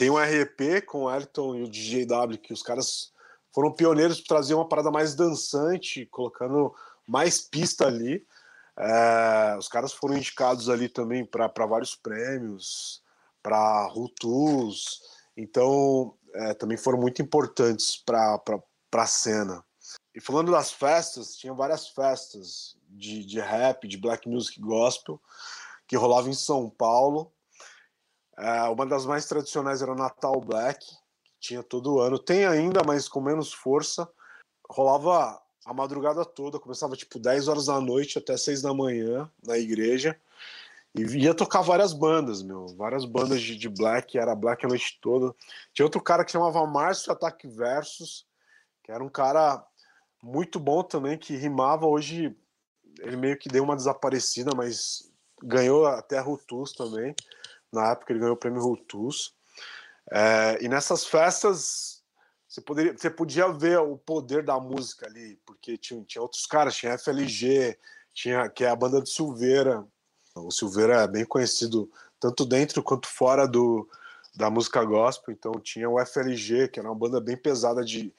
Tem um REP com o Elton e o DJW que os caras foram pioneiros para trazer uma parada mais dançante, colocando mais pista ali. É, os caras foram indicados ali também para vários prêmios, para Rutus, então é, também foram muito importantes para a cena. E falando das festas, tinha várias festas de, de rap, de black music gospel, que rolavam em São Paulo. É, uma das mais tradicionais era Natal Black, tinha todo ano. Tem ainda, mas com menos força. Rolava a madrugada toda, começava tipo 10 horas da noite até 6 da manhã na igreja. E ia tocar várias bandas, meu. Várias bandas de, de black, era black a noite toda. Tinha outro cara que chamava Márcio Ataque Versus, que era um cara muito bom também, que rimava. Hoje ele meio que deu uma desaparecida, mas ganhou até Rutus também. Na época ele ganhou o prêmio Rutus. É, e nessas festas você, poderia, você podia ver o poder da música ali, porque tinha, tinha outros caras, tinha FLG, tinha, que é a banda do Silveira. O Silveira é bem conhecido tanto dentro quanto fora do, da música gospel, então tinha o FLG, que era uma banda bem pesada de,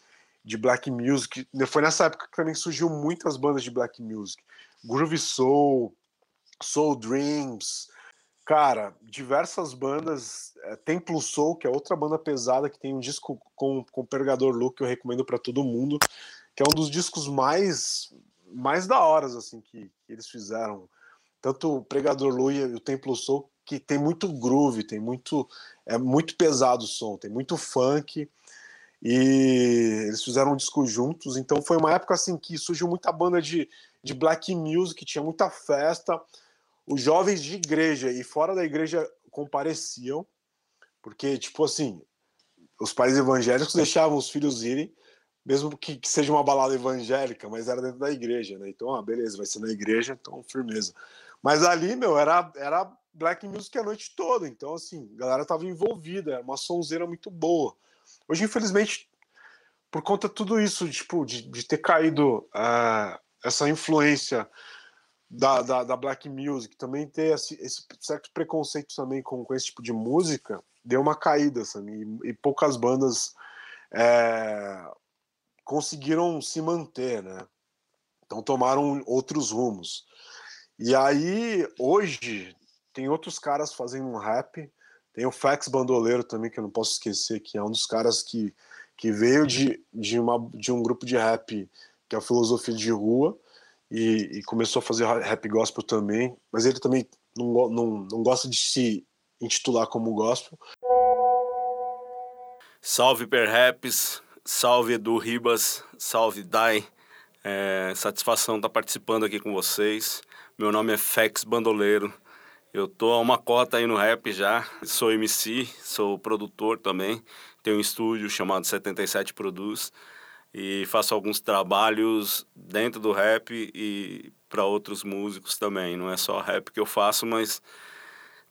de black music. Foi nessa época que também surgiu muitas bandas de black music. Groove Soul, Soul Dreams, Cara, diversas bandas. É, Templo Soul, que é outra banda pesada, que tem um disco com, com Pergador Luke que eu recomendo para todo mundo, que é um dos discos mais mais da horas assim que, que eles fizeram. Tanto o Pregador Lu e o Templo Soul, que tem muito groove, tem muito é muito pesado o som, tem muito funk. E eles fizeram um disco juntos, então foi uma época assim que surgiu muita banda de, de black music, tinha muita festa os jovens de igreja e fora da igreja compareciam, porque, tipo assim, os pais evangélicos deixavam os filhos irem, mesmo que, que, seja uma balada evangélica, mas era dentro da igreja, né? Então, ah, beleza, vai ser na igreja, então firmeza. Mas ali, meu, era, era black music a noite toda, então, assim, a galera tava envolvida, era uma sonzeira muito boa. Hoje, infelizmente, por conta de tudo isso, tipo, de, de ter caído uh, essa influência da, da, da, black music, também ter esse, esse, certo preconceito também com, com esse tipo de música, deu uma caída, sabe? E, e poucas bandas é, conseguiram se manter, né? Então tomaram outros rumos. E aí, hoje, tem outros caras fazendo um rap. Tem o Fax Bandoleiro também, que eu não posso esquecer, que é um dos caras que, que veio de, de, uma, de um grupo de rap que é a filosofia de rua e, e, começou a fazer rap gospel também, mas ele também não, não, não gosta de se intitular como gospel. Salve Perhaps, salve Edu Ribas, salve Dai. É, satisfação estar tá participando aqui com vocês. Meu nome é Fex Bandoleiro. Eu tô a uma cota aí no rap já. Sou MC, sou produtor também. Tenho um estúdio chamado 77 Produz e faço alguns trabalhos dentro do rap e para outros músicos também. Não é só rap que eu faço, mas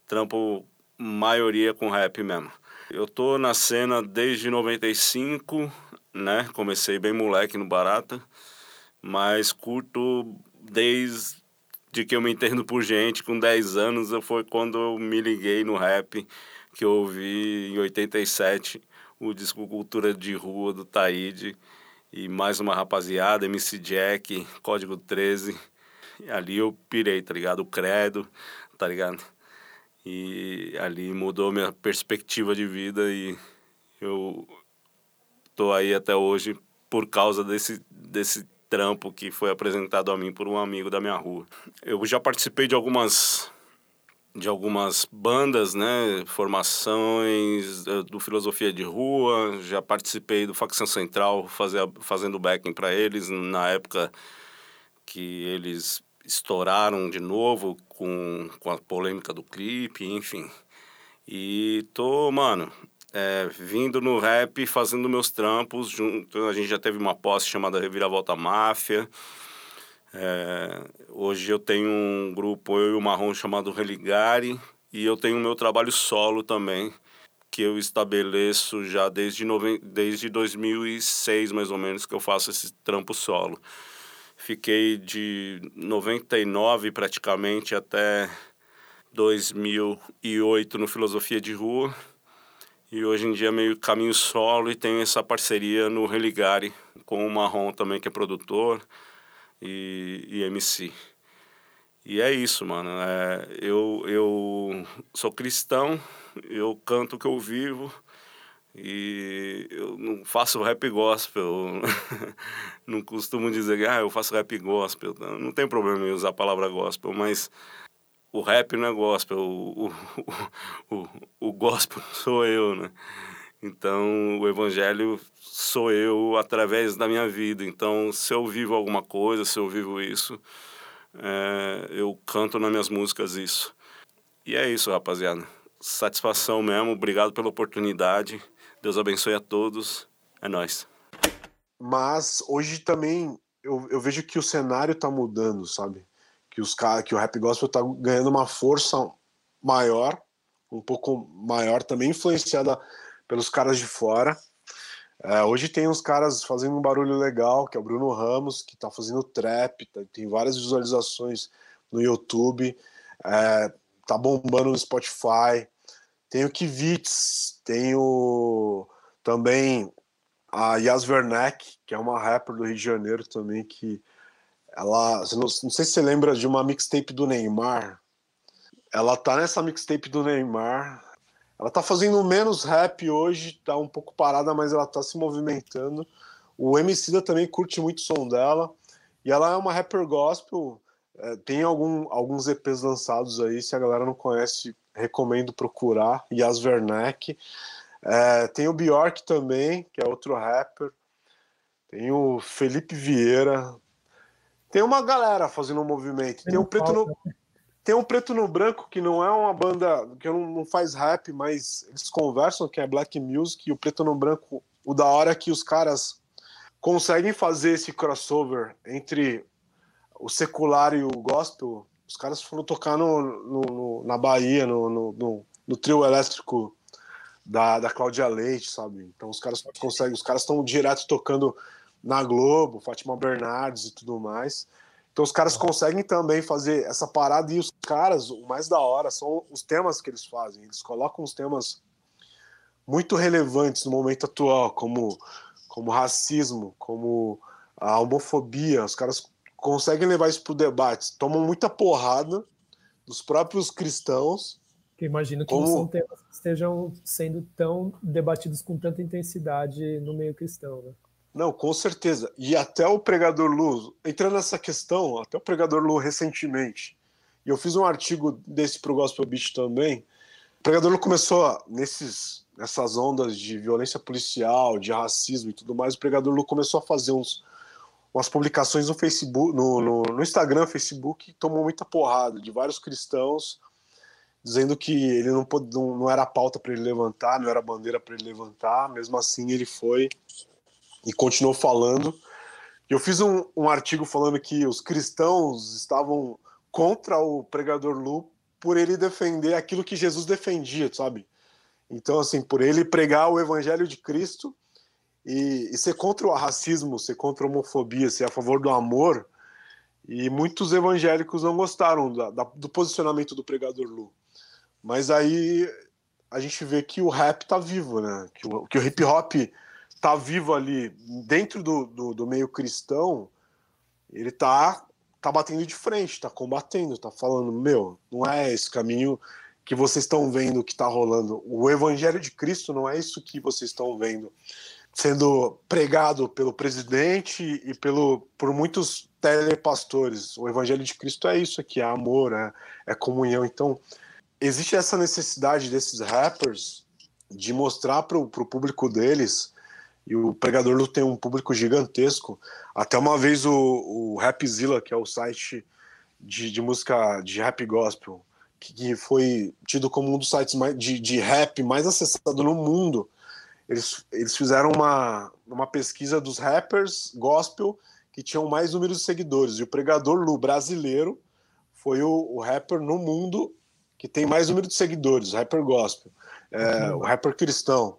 trampo maioria com rap mesmo. Eu tô na cena desde 95, né? Comecei bem moleque no Barata, mas curto desde que eu me entendo por gente, com 10 anos, foi quando eu me liguei no rap, que eu ouvi em 87 o disco Cultura de Rua do Taíde e mais uma rapaziada, MC Jack, Código 13. E ali eu pirei, tá ligado? O credo, tá ligado? E ali mudou minha perspectiva de vida e eu tô aí até hoje por causa desse, desse trampo que foi apresentado a mim por um amigo da minha rua. Eu já participei de algumas de algumas bandas, né, formações eh, do Filosofia de Rua, já participei do Facção Central fazer, fazendo backing para eles na época que eles estouraram de novo com, com a polêmica do clipe, enfim. E tô, mano, é, vindo no rap, fazendo meus trampos, junto, a gente já teve uma posse chamada Reviravolta Máfia, é, hoje eu tenho um grupo, eu e o Marrom, chamado Religare, e eu tenho o meu trabalho solo também, que eu estabeleço já desde, nove... desde 2006, mais ou menos, que eu faço esse trampo solo. Fiquei de 99 praticamente até 2008 no Filosofia de Rua. E hoje em dia meio caminho solo e tenho essa parceria no Religare com o Marrom também, que é produtor e, e MC. E é isso, mano. É, eu, eu sou cristão, eu canto o que eu vivo e eu não faço rap gospel. [LAUGHS] não costumo dizer ah, eu faço rap gospel. Não tem problema em usar a palavra gospel, mas o rap não é gospel, o, o, o, o gospel [LAUGHS] sou eu, né? Então, o evangelho sou eu através da minha vida. Então, se eu vivo alguma coisa, se eu vivo isso, é, eu canto nas minhas músicas isso. E é isso, rapaziada. Satisfação mesmo. Obrigado pela oportunidade. Deus abençoe a todos. É nós. Mas hoje também eu, eu vejo que o cenário está mudando, sabe? Que os que o rap gospel está ganhando uma força maior, um pouco maior também influenciada pelos caras de fora. É, hoje tem uns caras fazendo um barulho legal, que é o Bruno Ramos, que está fazendo trap, tá, tem várias visualizações no YouTube, é, tá bombando no Spotify. Tem o Kivitz, tem o também a Yas Werneck, que é uma rapper do Rio de Janeiro também, que ela, não, não sei se você lembra de uma mixtape do Neymar. Ela tá nessa mixtape do Neymar, ela tá fazendo menos rap hoje, tá um pouco parada, mas ela tá se movimentando. O Emicida também curte muito o som dela. E ela é uma rapper gospel. É, tem algum, alguns EPs lançados aí, se a galera não conhece, recomendo procurar. Yas Werneck. É, tem o Bjork também, que é outro rapper. Tem o Felipe Vieira. Tem uma galera fazendo um movimento. Tem o Preto no, tem um Preto no Branco, que não é uma banda que não, não faz rap, mas eles conversam, que é black music, e o Preto no Branco, o da hora é que os caras conseguem fazer esse crossover entre o secular e o gospel. Os caras foram tocar no, no, no na Bahia, no, no, no, trio elétrico da, da Cláudia Leite, sabe? Então os caras conseguem, os caras estão direto tocando na Globo, Fátima Bernardes e tudo mais. Então os caras conseguem também fazer essa parada e os caras, o mais da hora são os temas que eles fazem. Eles colocam os temas muito relevantes no momento atual, como como racismo, como a homofobia. Os caras conseguem levar isso para o debate. Tomam muita porrada dos próprios cristãos. Que imagino que como... não são temas que estejam sendo tão debatidos com tanta intensidade no meio cristão, né? Não, com certeza. E até o pregador Lu, entrando nessa questão, até o pregador Lu recentemente, e eu fiz um artigo desse para o Gospel Beach também. O pregador Lu começou nesses, nessas ondas de violência policial, de racismo e tudo mais. O pregador Lu começou a fazer uns, umas publicações no Facebook, no, no, no Instagram, Facebook, tomou muita porrada de vários cristãos dizendo que ele não, não, não era pauta para ele levantar, não era bandeira para ele levantar. Mesmo assim, ele foi e continuou falando. Eu fiz um, um artigo falando que os cristãos estavam contra o pregador Lu por ele defender aquilo que Jesus defendia, sabe? Então, assim, por ele pregar o evangelho de Cristo e, e, ser contra o racismo, ser contra a homofobia, ser a favor do amor. E muitos evangélicos não gostaram da, da, do posicionamento do pregador Lu. Mas aí a gente vê que o rap tá vivo, né? Que o, que o hip hop tá vivo ali dentro do, do, do, meio cristão, ele tá, tá batendo de frente, tá combatendo, tá falando, meu, não é esse caminho que vocês estão vendo que tá rolando. O evangelho de Cristo não é isso que vocês estão vendo sendo pregado pelo presidente e pelo por muitos telepastores. O evangelho de Cristo é isso aqui, é amor, é, é comunhão. Então, existe essa necessidade desses rappers de mostrar para o público deles e o Pregador Lu tem um público gigantesco. Até uma vez o, o Rapzilla, que é o site de, de música de rap gospel, que, que, foi tido como um dos sites mais, de, de rap mais acessado no mundo, eles, eles fizeram uma, uma pesquisa dos rappers gospel que tinham mais números de seguidores. E o Pregador Lu brasileiro foi o, o rapper no mundo que tem mais número de seguidores, rapper gospel, é, uhum. o rapper cristão.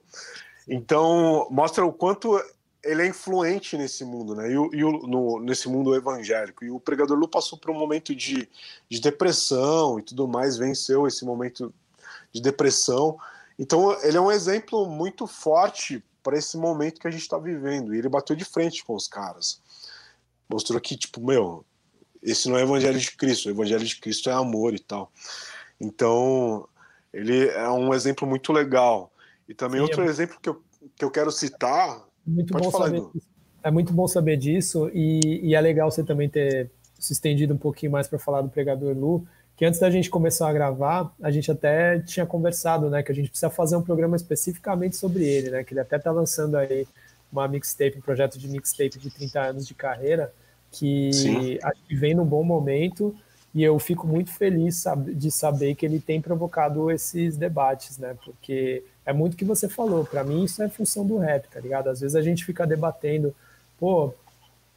Então, mostra o quanto ele é influente nesse mundo, né? E, e no, nesse mundo evangélico. E o pregador Lu passou por um momento de, de depressão e tudo mais, venceu esse momento de depressão. Então, ele é um exemplo muito forte para esse momento que a gente está vivendo. E ele bateu de frente com os caras. Mostrou que, tipo, meu, esse não é o evangelho de Cristo, o evangelho de Cristo é amor e tal. Então, ele é um exemplo muito legal. E também Sim, outro é... exemplo que eu, que eu quero citar. Muito bom falar, saber É muito bom saber disso, e, e, é legal você também ter se estendido um pouquinho mais para falar do pregador Lu, que antes da gente começar a gravar, a gente até tinha conversado, né, que a gente precisa fazer um programa especificamente sobre ele, né, que ele até está lançando aí uma mixtape, um projeto de mixtape de 30 anos de carreira, que Sim. acho que vem num bom momento, e eu fico muito feliz de saber que ele tem provocado esses debates, né, porque é muito o que você falou. Para mim, isso é função do rap, tá ligado? Às vezes a gente fica debatendo, pô,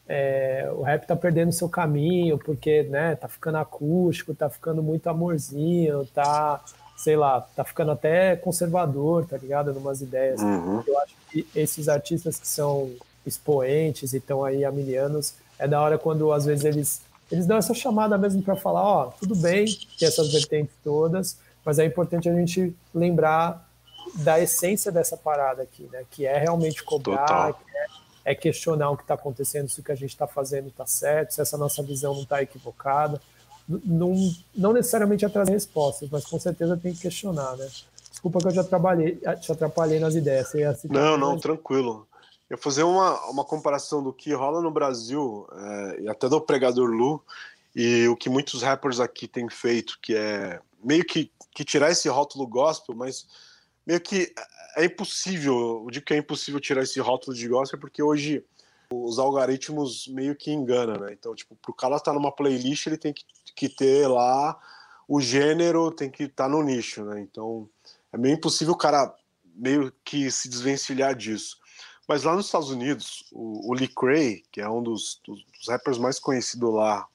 é, o rap tá perdendo seu caminho porque, né, tá ficando acústico, tá ficando muito amorzinho, tá, sei lá, tá ficando até conservador, tá ligado? Numas ideias. Uhum. Eu acho que esses artistas que são expoentes e estão aí amilianos, é da hora quando às vezes eles eles dão essa chamada mesmo para falar, ó, tudo bem, tem essas vertentes todas, mas é importante a gente lembrar da essência dessa parada aqui, né? Que é realmente cobrar, é, é, questionar o que está acontecendo, se o que a gente está fazendo está certo, se essa nossa visão não está equivocada. Não, não necessariamente atrás respostas, mas com certeza tem que questionar, né? Desculpa que eu já trabalhei, te atrapalhei nas ideias. não, não, tranquilo. Eu fazer uma, uma comparação do que rola no Brasil é, e até do Pregador Lu e o que muitos rappers aqui têm feito, que é meio que, que tirar esse rótulo gospel, mas meio que é impossível, eu digo que é impossível tirar esse rótulo de gospel, porque hoje os algoritmos meio que enganam, né? Então, tipo, pro cara estar tá numa playlist, ele tem que, que ter lá o gênero, tem que estar tá no nicho, né? Então, é meio impossível o cara meio que se desvencilhar disso. Mas lá nos Estados Unidos, o, o Lee Cray, que é um dos, dos, dos rappers mais conhecidos lá,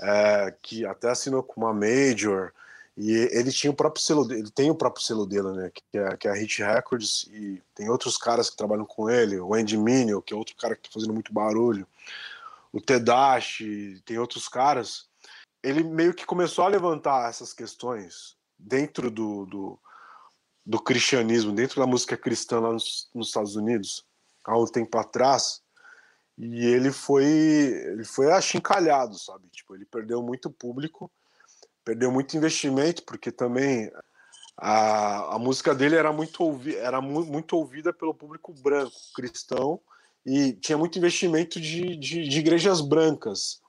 é, que até assinou com uma Major, e ele tinha o próprio selo, ele tem o próprio selo dele, né? Que é, que é a Hit Records, e tem outros caras que trabalham com ele, o Andy Minio, que é outro cara que tá fazendo muito barulho. o Tedashi, tem outros caras, ele meio que começou a levantar essas questões dentro do, do, do cristianismo, dentro da música cristã lá nos, nos, Estados Unidos, há um tempo atrás, e ele foi ele foi achincalhado, sabe? Tipo, ele perdeu muito público, perdeu muito investimento, porque também a, a música dele era muito, ouvi, era mu muito ouvida pelo público branco, cristão, e tinha muito investimento de, de, de igrejas brancas,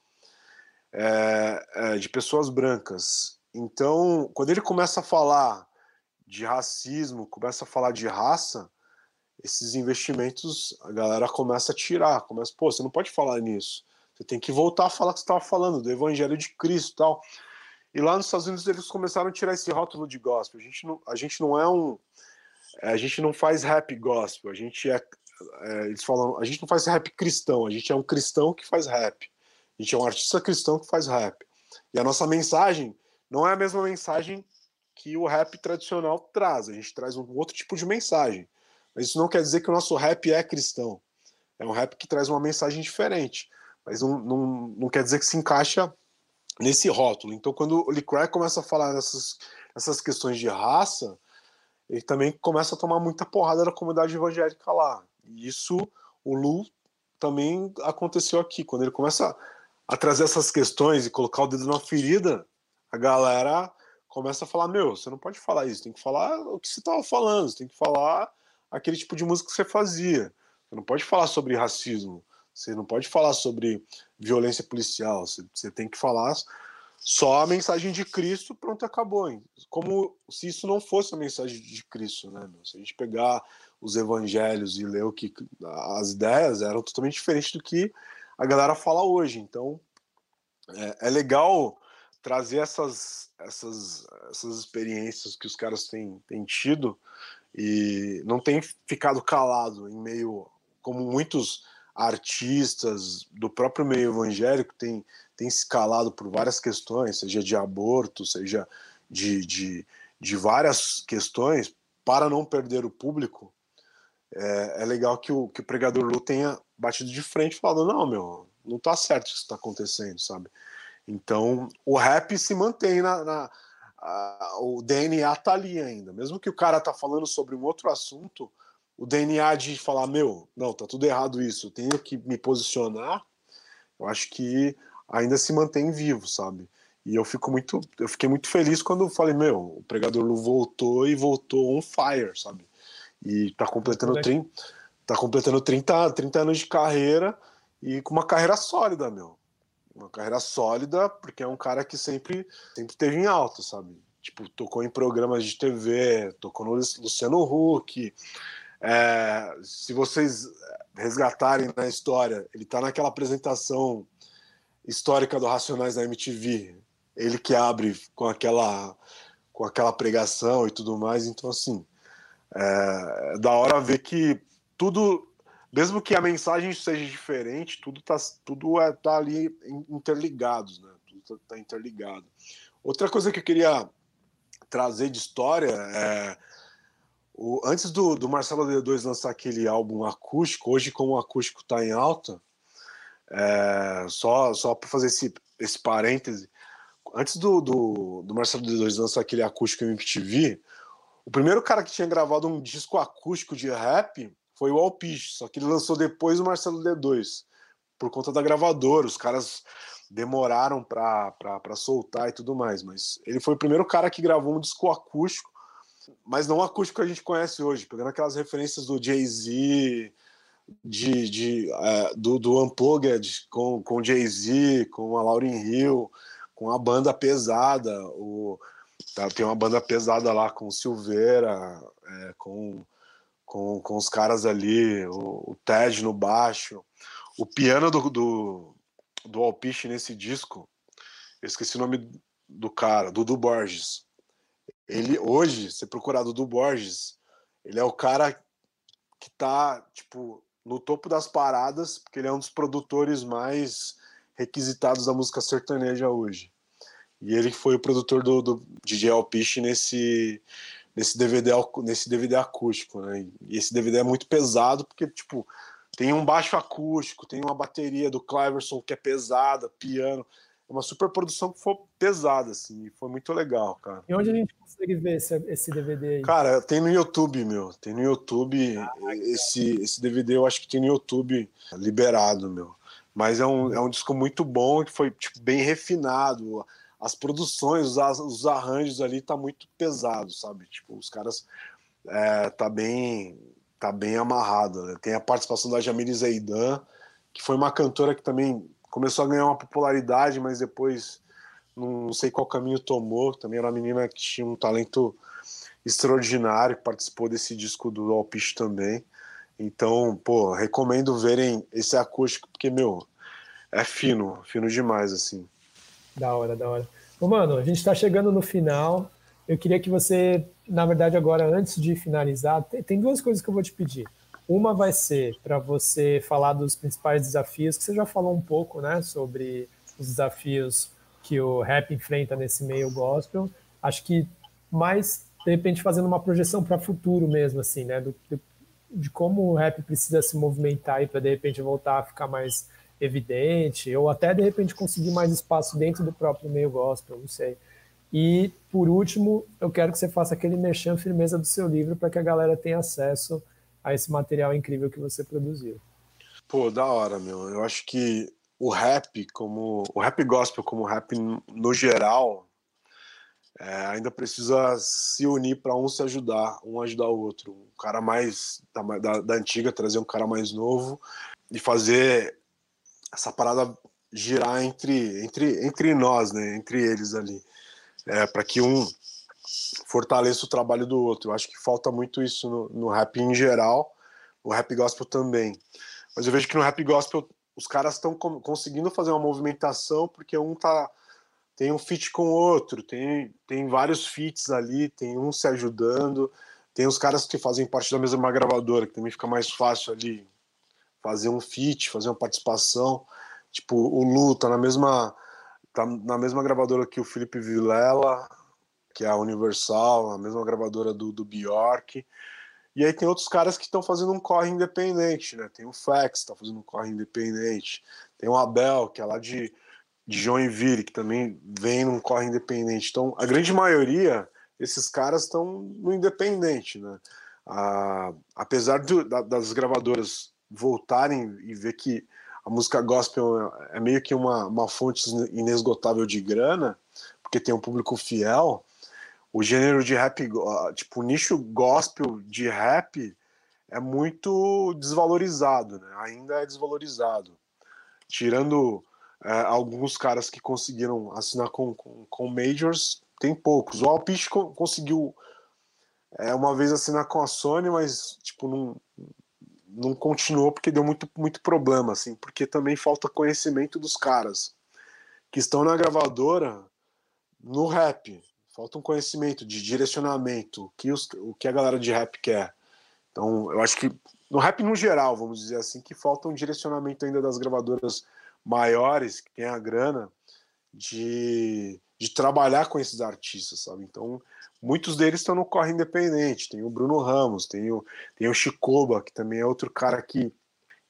é, é, de pessoas brancas. Então, quando ele começa a falar de racismo, começa a falar de raça, esses investimentos a galera começa a tirar, começa, pô, você não pode falar nisso. Você tem que voltar a falar que você estava falando do Evangelho de Cristo, tal. E lá nos Estados Unidos eles começaram a tirar esse rótulo de gospel. A gente não, a gente não é um, a gente não faz rap gospel. A gente é é, eles falam, a gente não faz rap cristão, a gente é um cristão que faz rap. A gente é um artista cristão que faz rap. E a nossa mensagem não é a mesma mensagem que o rap tradicional traz. A gente traz um outro tipo de mensagem. Mas isso não quer dizer que o nosso rap é cristão. É um rap que traz uma mensagem diferente. Mas não, não, não quer dizer que se encaixa nesse rótulo. Então, quando o Lee Craig começa a falar nessas, nessas questões de raça, ele também começa a tomar muita porrada da comunidade evangélica lá. E isso, o Lu também aconteceu aqui. Quando ele começa a trazer essas questões e colocar o dedo na ferida, a galera começa a falar: Meu, você não pode falar isso, tem que falar o que você estava falando, você tem que falar aquele tipo de música que você fazia. Você não pode falar sobre racismo, você não pode falar sobre violência policial, você, tem que falar só a mensagem de Cristo, pronto, acabou. Hein? Como se isso não fosse a mensagem de Cristo, né? Meu? Se a gente pegar os evangelhos e ler o que as ideias eram totalmente diferentes do que a galera fala hoje. Então é, é legal trazer essas, essas, essas experiências que os caras têm, têm tido e não tem ficado calado em meio como muitos artistas do próprio meio evangélico têm, têm se calado por várias questões, seja de aborto, seja de, de, de várias questões, para não perder o público, é, é legal que o, que o pregador Lu tenha batido de frente falado: não, meu, não tá certo isso que está acontecendo, sabe? Então, o rap se mantém na. na a, o DNA tá ali ainda. Mesmo que o cara tá falando sobre um outro assunto, o DNA de falar, meu, não, tá tudo errado isso, eu tenho que me posicionar, eu acho que ainda se mantém vivo, sabe? E eu fico muito, eu fiquei muito feliz quando eu falei, meu, o pregador Lu voltou e voltou on fire, sabe? E tá completando, 30, tá completando 30, 30 anos de carreira e com uma carreira sólida, meu. Uma carreira sólida, porque é um cara que sempre, sempre teve em alta, sabe? Tipo, tocou em programas de TV, tocou no Luciano Huck. É, se vocês resgatarem na história, ele tá naquela apresentação histórica do Racionais da MTV. Ele que abre com aquela com aquela pregação e tudo mais. Então, assim, é, é da hora ver que tudo, mesmo que a mensagem seja diferente, tudo tá, tudo é, tá ali interligados, né? Tudo tá, tá interligado. Outra coisa que eu queria trazer de história é o, antes do, do Marcelo D2 lançar aquele álbum acústico, hoje como o acústico está em alta, é, só só para fazer esse, esse parêntese, antes do, do, do Marcelo D2 lançar aquele acústico MTV, o primeiro cara que tinha gravado um disco acústico de rap foi o Alpich, só que ele lançou depois o Marcelo D2, por conta da gravadora. Os caras demoraram para soltar e tudo mais, mas ele foi o primeiro cara que gravou um disco acústico, mas não acústico que a gente conhece hoje, pegando aquelas referências do Jay-Z, de, de, uh, do, do Unplugged com, com Jay-Z, com a Lauryn Hill, com a banda pesada, o Tá, tem uma banda pesada lá com o Silveira, é, com, com, com os caras ali, o, o Ted no baixo. O piano do, do, do nesse disco, eu esqueci o nome do cara, Dudu Borges. Ele, hoje, se procurar Dudu Borges, ele é o cara que tá, tipo, no topo das paradas, porque ele é um dos produtores mais requisitados da música sertaneja hoje. E ele foi o produtor do, do DJ Alpiche nesse, nesse, DVD, nesse DVD acústico, né? E esse DVD é muito pesado, porque, tipo, Tem um baixo acústico, tem uma bateria do Cliverson que é pesada, piano. É uma super produção que foi pesada, assim, foi muito legal, cara. E onde a gente consegue ver esse, esse DVD aí? Cara, tem no YouTube, meu. Tem no YouTube. Ah, esse, esse DVD eu acho que tem no YouTube liberado, meu. Mas é um, é um disco muito bom, que foi tipo, bem refinado. As produções, os, os arranjos ali tá muito pesado, sabe? Tipo, os caras é, tá bem tá bem amarrado. Né? Tem a participação da Jamile Zeidan, que foi uma cantora que também começou a ganhar uma popularidade, mas depois não sei qual caminho tomou. Também era uma menina que tinha um talento extraordinário, participou desse disco do Alpiste também. Então, pô, recomendo verem esse acústico, porque, meu, é fino, fino demais, assim. Da hora, da hora. Ô, mano, a gente está chegando no final. Eu queria que você, na verdade, agora, antes de finalizar, tem duas coisas que eu vou te pedir. Uma vai ser para você falar dos principais desafios, que você já falou um pouco, né, sobre os desafios que o rap enfrenta nesse meio gospel. Acho que mais, de repente, fazendo uma projeção para o futuro mesmo, assim, né, do, de como o rap precisa se movimentar aí para, de repente, voltar a ficar mais evidente, ou até, de repente, conseguir mais espaço dentro do próprio meio gospel, não sei. E, por último, eu quero que você faça aquele mexão firmeza do seu livro para que a galera tenha acesso a esse material incrível que você produziu. Pô, da hora, meu. Eu acho que o rap, como o rap gospel, como o rap no geral, é, ainda precisa se unir para um se ajudar, um ajudar o outro. Um cara mais da, da, da antiga trazer um cara mais novo e fazer essa parada girar entre, entre, entre nós, né? Entre eles ali é, para que um fortaleça o trabalho do outro. Eu acho que falta muito isso no, no rap em geral, no rap gospel também. Mas eu vejo que no rap gospel os caras estão conseguindo fazer uma movimentação porque um tá tem um fit com o outro, tem, tem vários fits ali, tem um se ajudando, tem os caras que fazem parte da mesma gravadora, que também fica mais fácil ali fazer um fit, fazer uma participação. Tipo, o Lu tá na mesma tá na mesma gravadora que o Felipe Vilela, que é a Universal, a mesma gravadora do, do Bjork. E aí tem outros caras que estão fazendo um corre independente, né? Tem o Fax, tá fazendo um corre independente. Tem o Abel, que é lá de, de Joinville, que também vem num corre independente. Então, a grande maioria, esses caras estão no independente, né? Ah, apesar do, da, das gravadoras voltarem e ver que a música gospel é meio que uma, uma fonte inesgotável de grana, porque tem um público fiel. O gênero de rap, tipo, o nicho gospel de rap é muito desvalorizado, né? ainda é desvalorizado. Tirando é, alguns caras que conseguiram assinar com, com, com majors, tem poucos. O Alpiste conseguiu é, uma vez assinar com a Sony, mas tipo, não, não continuou porque deu muito, muito problema, assim, porque também falta conhecimento dos caras que estão na gravadora no rap. Falta um conhecimento de direcionamento, o que, os, o que a galera de rap quer. Então, eu acho que no rap no geral, vamos dizer assim, que falta um direcionamento ainda das gravadoras maiores, que tem a grana, de, de trabalhar com esses artistas, sabe? Então, muitos deles estão no corre independente. Tem o Bruno Ramos, tem o, tem o Chicoba, que também é outro cara que,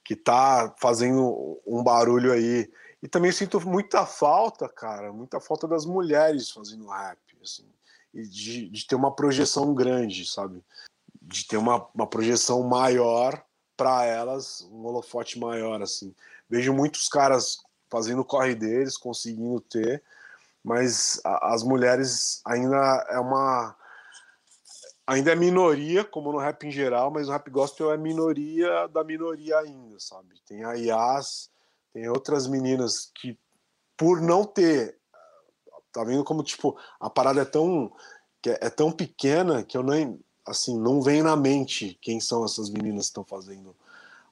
que tá fazendo um barulho aí. E também sinto muita falta, cara, muita falta das mulheres fazendo rap, assim, e de, de ter uma projeção grande, sabe? De ter uma, uma projeção maior para elas, um holofote maior, assim. Vejo muitos caras fazendo o corre deles, conseguindo ter, mas a, as mulheres ainda é uma ainda é minoria, como no rap em geral, mas o rap gospel é minoria da minoria ainda, sabe? Tem a Yas, tem outras meninas que por não ter tá vendo como tipo a parada é tão é, é tão pequena que eu nem assim não vem na mente quem são essas meninas que estão fazendo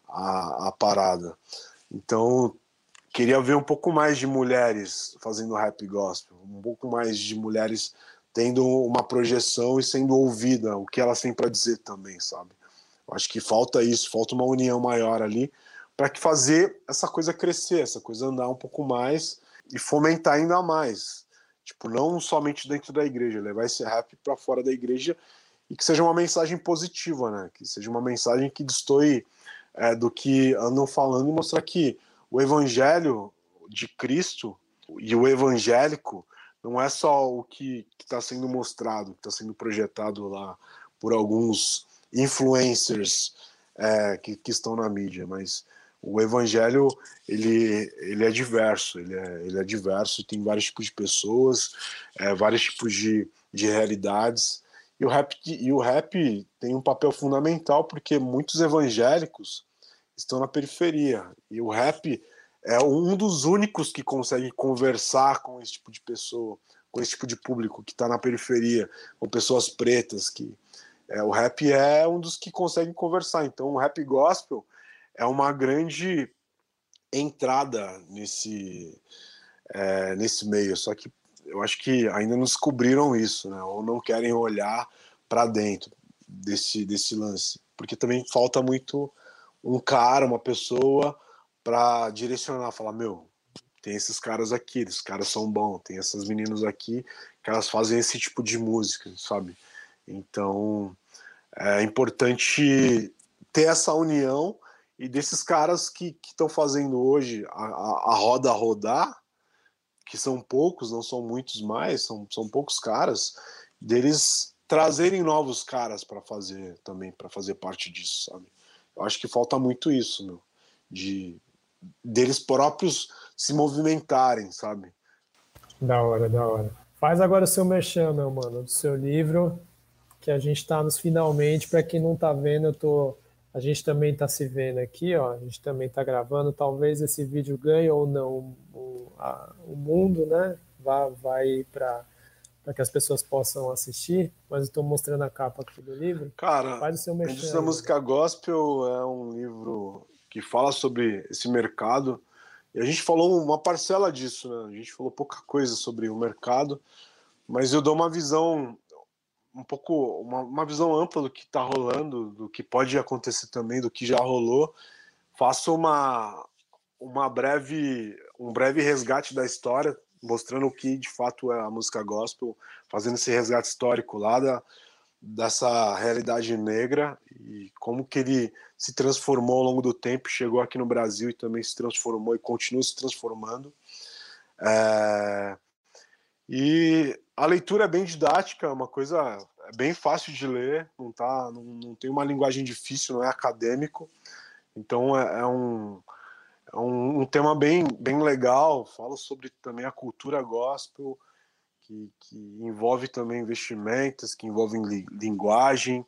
a, a parada. Então queria ver um pouco mais de mulheres fazendo rap gospel, um pouco mais de mulheres tendo uma projeção e sendo ouvida, o que elas têm para dizer também, sabe? Eu acho que falta isso, falta uma união maior ali para que fazer essa coisa crescer, essa coisa andar um pouco mais e fomentar ainda mais. Tipo, não somente dentro da igreja, levar esse rap para fora da igreja e que seja uma mensagem positiva, né? Que seja uma mensagem que destoie é, do que andam falando e mostrar que o evangelho de Cristo e o evangélico não é só o que está sendo mostrado, que está sendo projetado lá por alguns influencers é, que, que, estão na mídia, mas o evangelho ele, ele é diverso, ele é, ele é diverso, tem vários tipos de pessoas, é, vários tipos de, de realidades, e o, rap, e o rap tem um papel fundamental porque muitos evangélicos estão na periferia, e o rap é um dos únicos que consegue conversar com esse tipo de pessoa, com esse tipo de público que está na periferia, com pessoas pretas, que é, o rap é um dos que conseguem conversar. Então, o rap gospel é uma grande entrada nesse é, nesse meio. Só que eu acho que ainda não descobriram isso, né? Ou não querem olhar para dentro desse desse lance, porque também falta muito um cara, uma pessoa para direcionar, falar, meu, tem esses caras aqui, esses caras são bons, tem essas meninas aqui que elas fazem esse tipo de música, sabe? Então é importante ter essa união e desses caras que estão fazendo hoje a, a, a, roda rodar, que são poucos, não são muitos mais, são, são poucos caras, deles trazerem novos caras para fazer também, para fazer parte disso, sabe? Eu acho que falta muito isso, meu, de deles próprios se movimentarem, sabe? Da hora, da hora. Faz agora o seu merchan, meu mano, do seu livro, que a gente está nos finalmente. Para quem não está vendo, eu tô, a gente também está se vendo aqui, ó. A gente também está gravando. Talvez esse vídeo ganhe ou não o, a, o mundo, né? Vai, vai para para que as pessoas possam assistir, mas estou mostrando a capa aqui do livro. Cara, Faz o seu a indústria da música gospel é um livro que fala sobre esse mercado. E a gente falou uma parcela disso, né? A gente falou pouca coisa sobre o mercado, mas eu dou uma visão um pouco uma, uma visão ampla do que está rolando, do que pode acontecer também, do que já rolou. Faço uma uma breve um breve resgate da história, mostrando o que de fato é a música gospel, fazendo esse resgate histórico lá da, dessa realidade negra e como que ele se transformou ao longo do tempo, chegou aqui no Brasil e também se transformou e continua se transformando. É... E a leitura é bem didática, é uma coisa é bem fácil de ler, não, tá, não, não tem uma linguagem difícil, não é acadêmico, então é, é um, é um, um tema bem, bem legal, fala sobre também a cultura gospel, que, que envolve também investimentos, que envolve li, linguagem,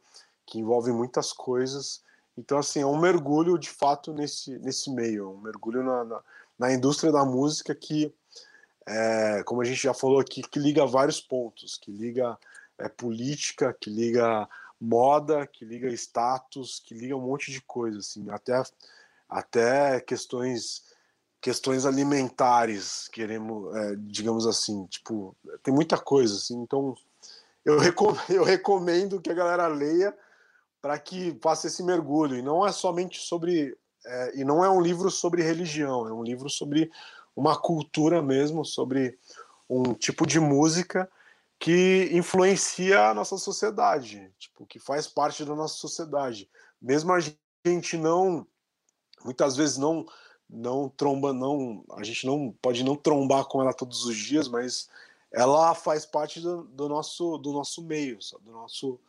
que envolve muitas coisas. Então, assim, é um mergulho de fato nesse, nesse meio, um mergulho na, na, na indústria da música que, é, como a gente já falou aqui, que liga vários pontos, que liga é, política, que liga moda, que liga status, que liga um monte de coisa, assim, até, até questões questões alimentares, queremos, é, digamos assim, tipo, tem muita coisa, assim, então eu, recomendo, [LAUGHS] eu recomendo que a galera leia para que faça esse mergulho, e não é somente sobre, é, e não é um livro sobre religião, é um livro sobre uma cultura mesmo, sobre um tipo de música que influencia a nossa sociedade, tipo, que faz parte da nossa sociedade. Mesmo a gente não, muitas vezes não não tromba, não, a gente não pode não trombar com ela todos os dias, mas ela faz parte do, do nosso do nosso meio, do nosso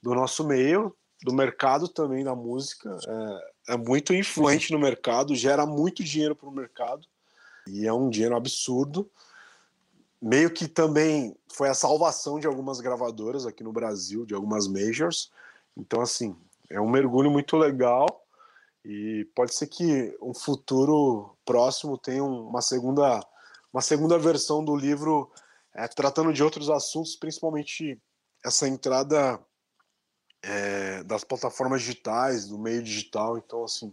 do nosso meio, do mercado também da música, é, é muito influente no mercado, gera muito dinheiro para o mercado e é um dinheiro absurdo. Meio que também foi a salvação de algumas gravadoras aqui no Brasil, de algumas majors. Então, assim, é um mergulho muito legal e pode ser que um futuro próximo tenha uma segunda, uma segunda versão do livro é, tratando de outros assuntos, principalmente essa entrada é, das plataformas digitais, do meio digital. Então, assim,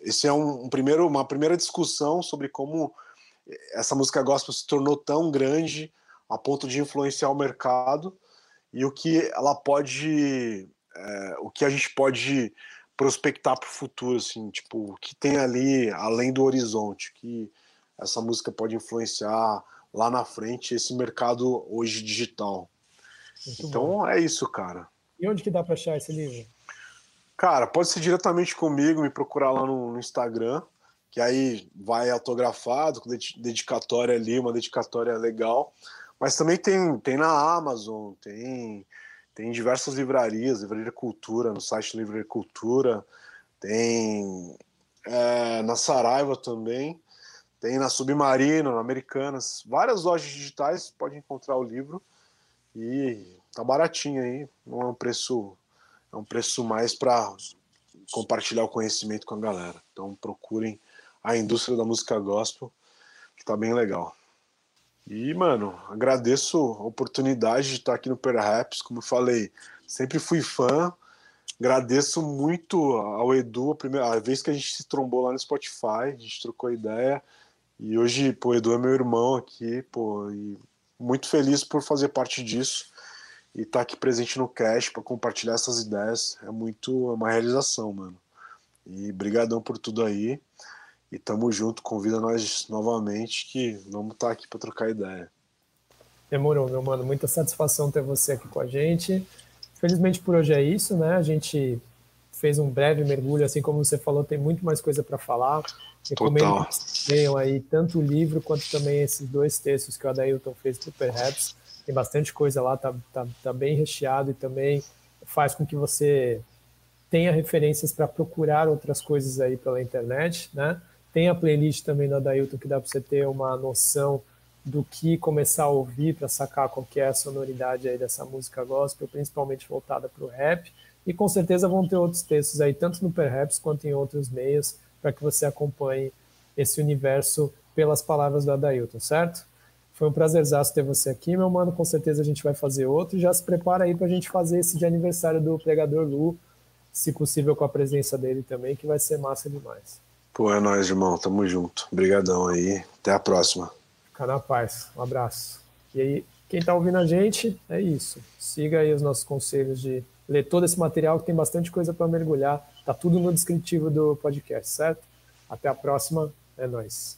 esse é um, um, primeiro, uma primeira discussão sobre como essa música gospel se tornou tão grande a ponto de influenciar o mercado e o que ela pode, é, o que a gente pode prospectar para o futuro, assim, tipo, o que tem ali além do horizonte, que essa música pode influenciar lá na frente esse mercado hoje digital. Muito então bom. é isso, cara. E onde que dá para achar esse livro? Cara, pode ser diretamente comigo, me procurar lá no, no Instagram, que aí vai autografado, com dedicatória ali, uma dedicatória legal. Mas também tem, tem na Amazon, tem, tem diversas livrarias, Livraria Cultura, no site Livraria Cultura, tem é, na Saraiva também, tem na Submarino, na Americanas, várias lojas digitais, pode encontrar o livro e tá baratinho aí, não é um preço, é um preço mais para compartilhar o conhecimento com a galera. Então procurem a indústria da música gospel, que tá bem legal. E, mano, agradeço a oportunidade de estar aqui no Perhaps, como eu falei, sempre fui fã. Agradeço muito ao Edu, a primeira vez que a gente se trombou lá no Spotify, a gente trocou ideia. E hoje, pô, o Edu é meu irmão aqui, pô, e muito feliz por fazer parte disso e estar aqui presente no cast para compartilhar essas ideias. É muito é uma realização, mano. E brigadão por tudo aí. E tamo junto, convida nós novamente que vamos estar tá aqui para trocar ideia. Demorou, meu mano. Muita satisfação ter você aqui com a gente. Felizmente por hoje é isso, né? A gente fez um breve mergulho, assim como você falou, tem muito mais coisa para falar. Recomendo que leiam aí tanto o livro quanto também esses dois textos que o Adailton fez para o Perhaps. Tem bastante coisa lá, tá, tá, tá bem recheado e também faz com que você tenha referências para procurar outras coisas aí pela internet, né? Tem a playlist também da Dailton que dá para você ter uma noção do que começar a ouvir para sacar qual é a sonoridade aí dessa música gospel, principalmente voltada para o rap. E com certeza vão ter outros textos aí, tanto no Perhaps quanto em outros meios, para que você acompanhe esse universo pelas palavras do Adailton, certo? Foi um prazerzaço ter você aqui, meu mano. Com certeza a gente vai fazer outro. E já se prepara aí para a gente fazer esse de aniversário do Pregador Lu, se possível com a presença dele também, que vai ser massa demais. Pô, é nóis, irmão. Tamo junto. Obrigadão aí. Até a próxima. Fica na paz. Um abraço. E aí, quem tá ouvindo a gente, é isso. Siga aí os nossos conselhos de ler todo esse material, que tem bastante coisa para mergulhar. Tá tudo no descritivo do podcast, certo? Até a próxima. É nóis.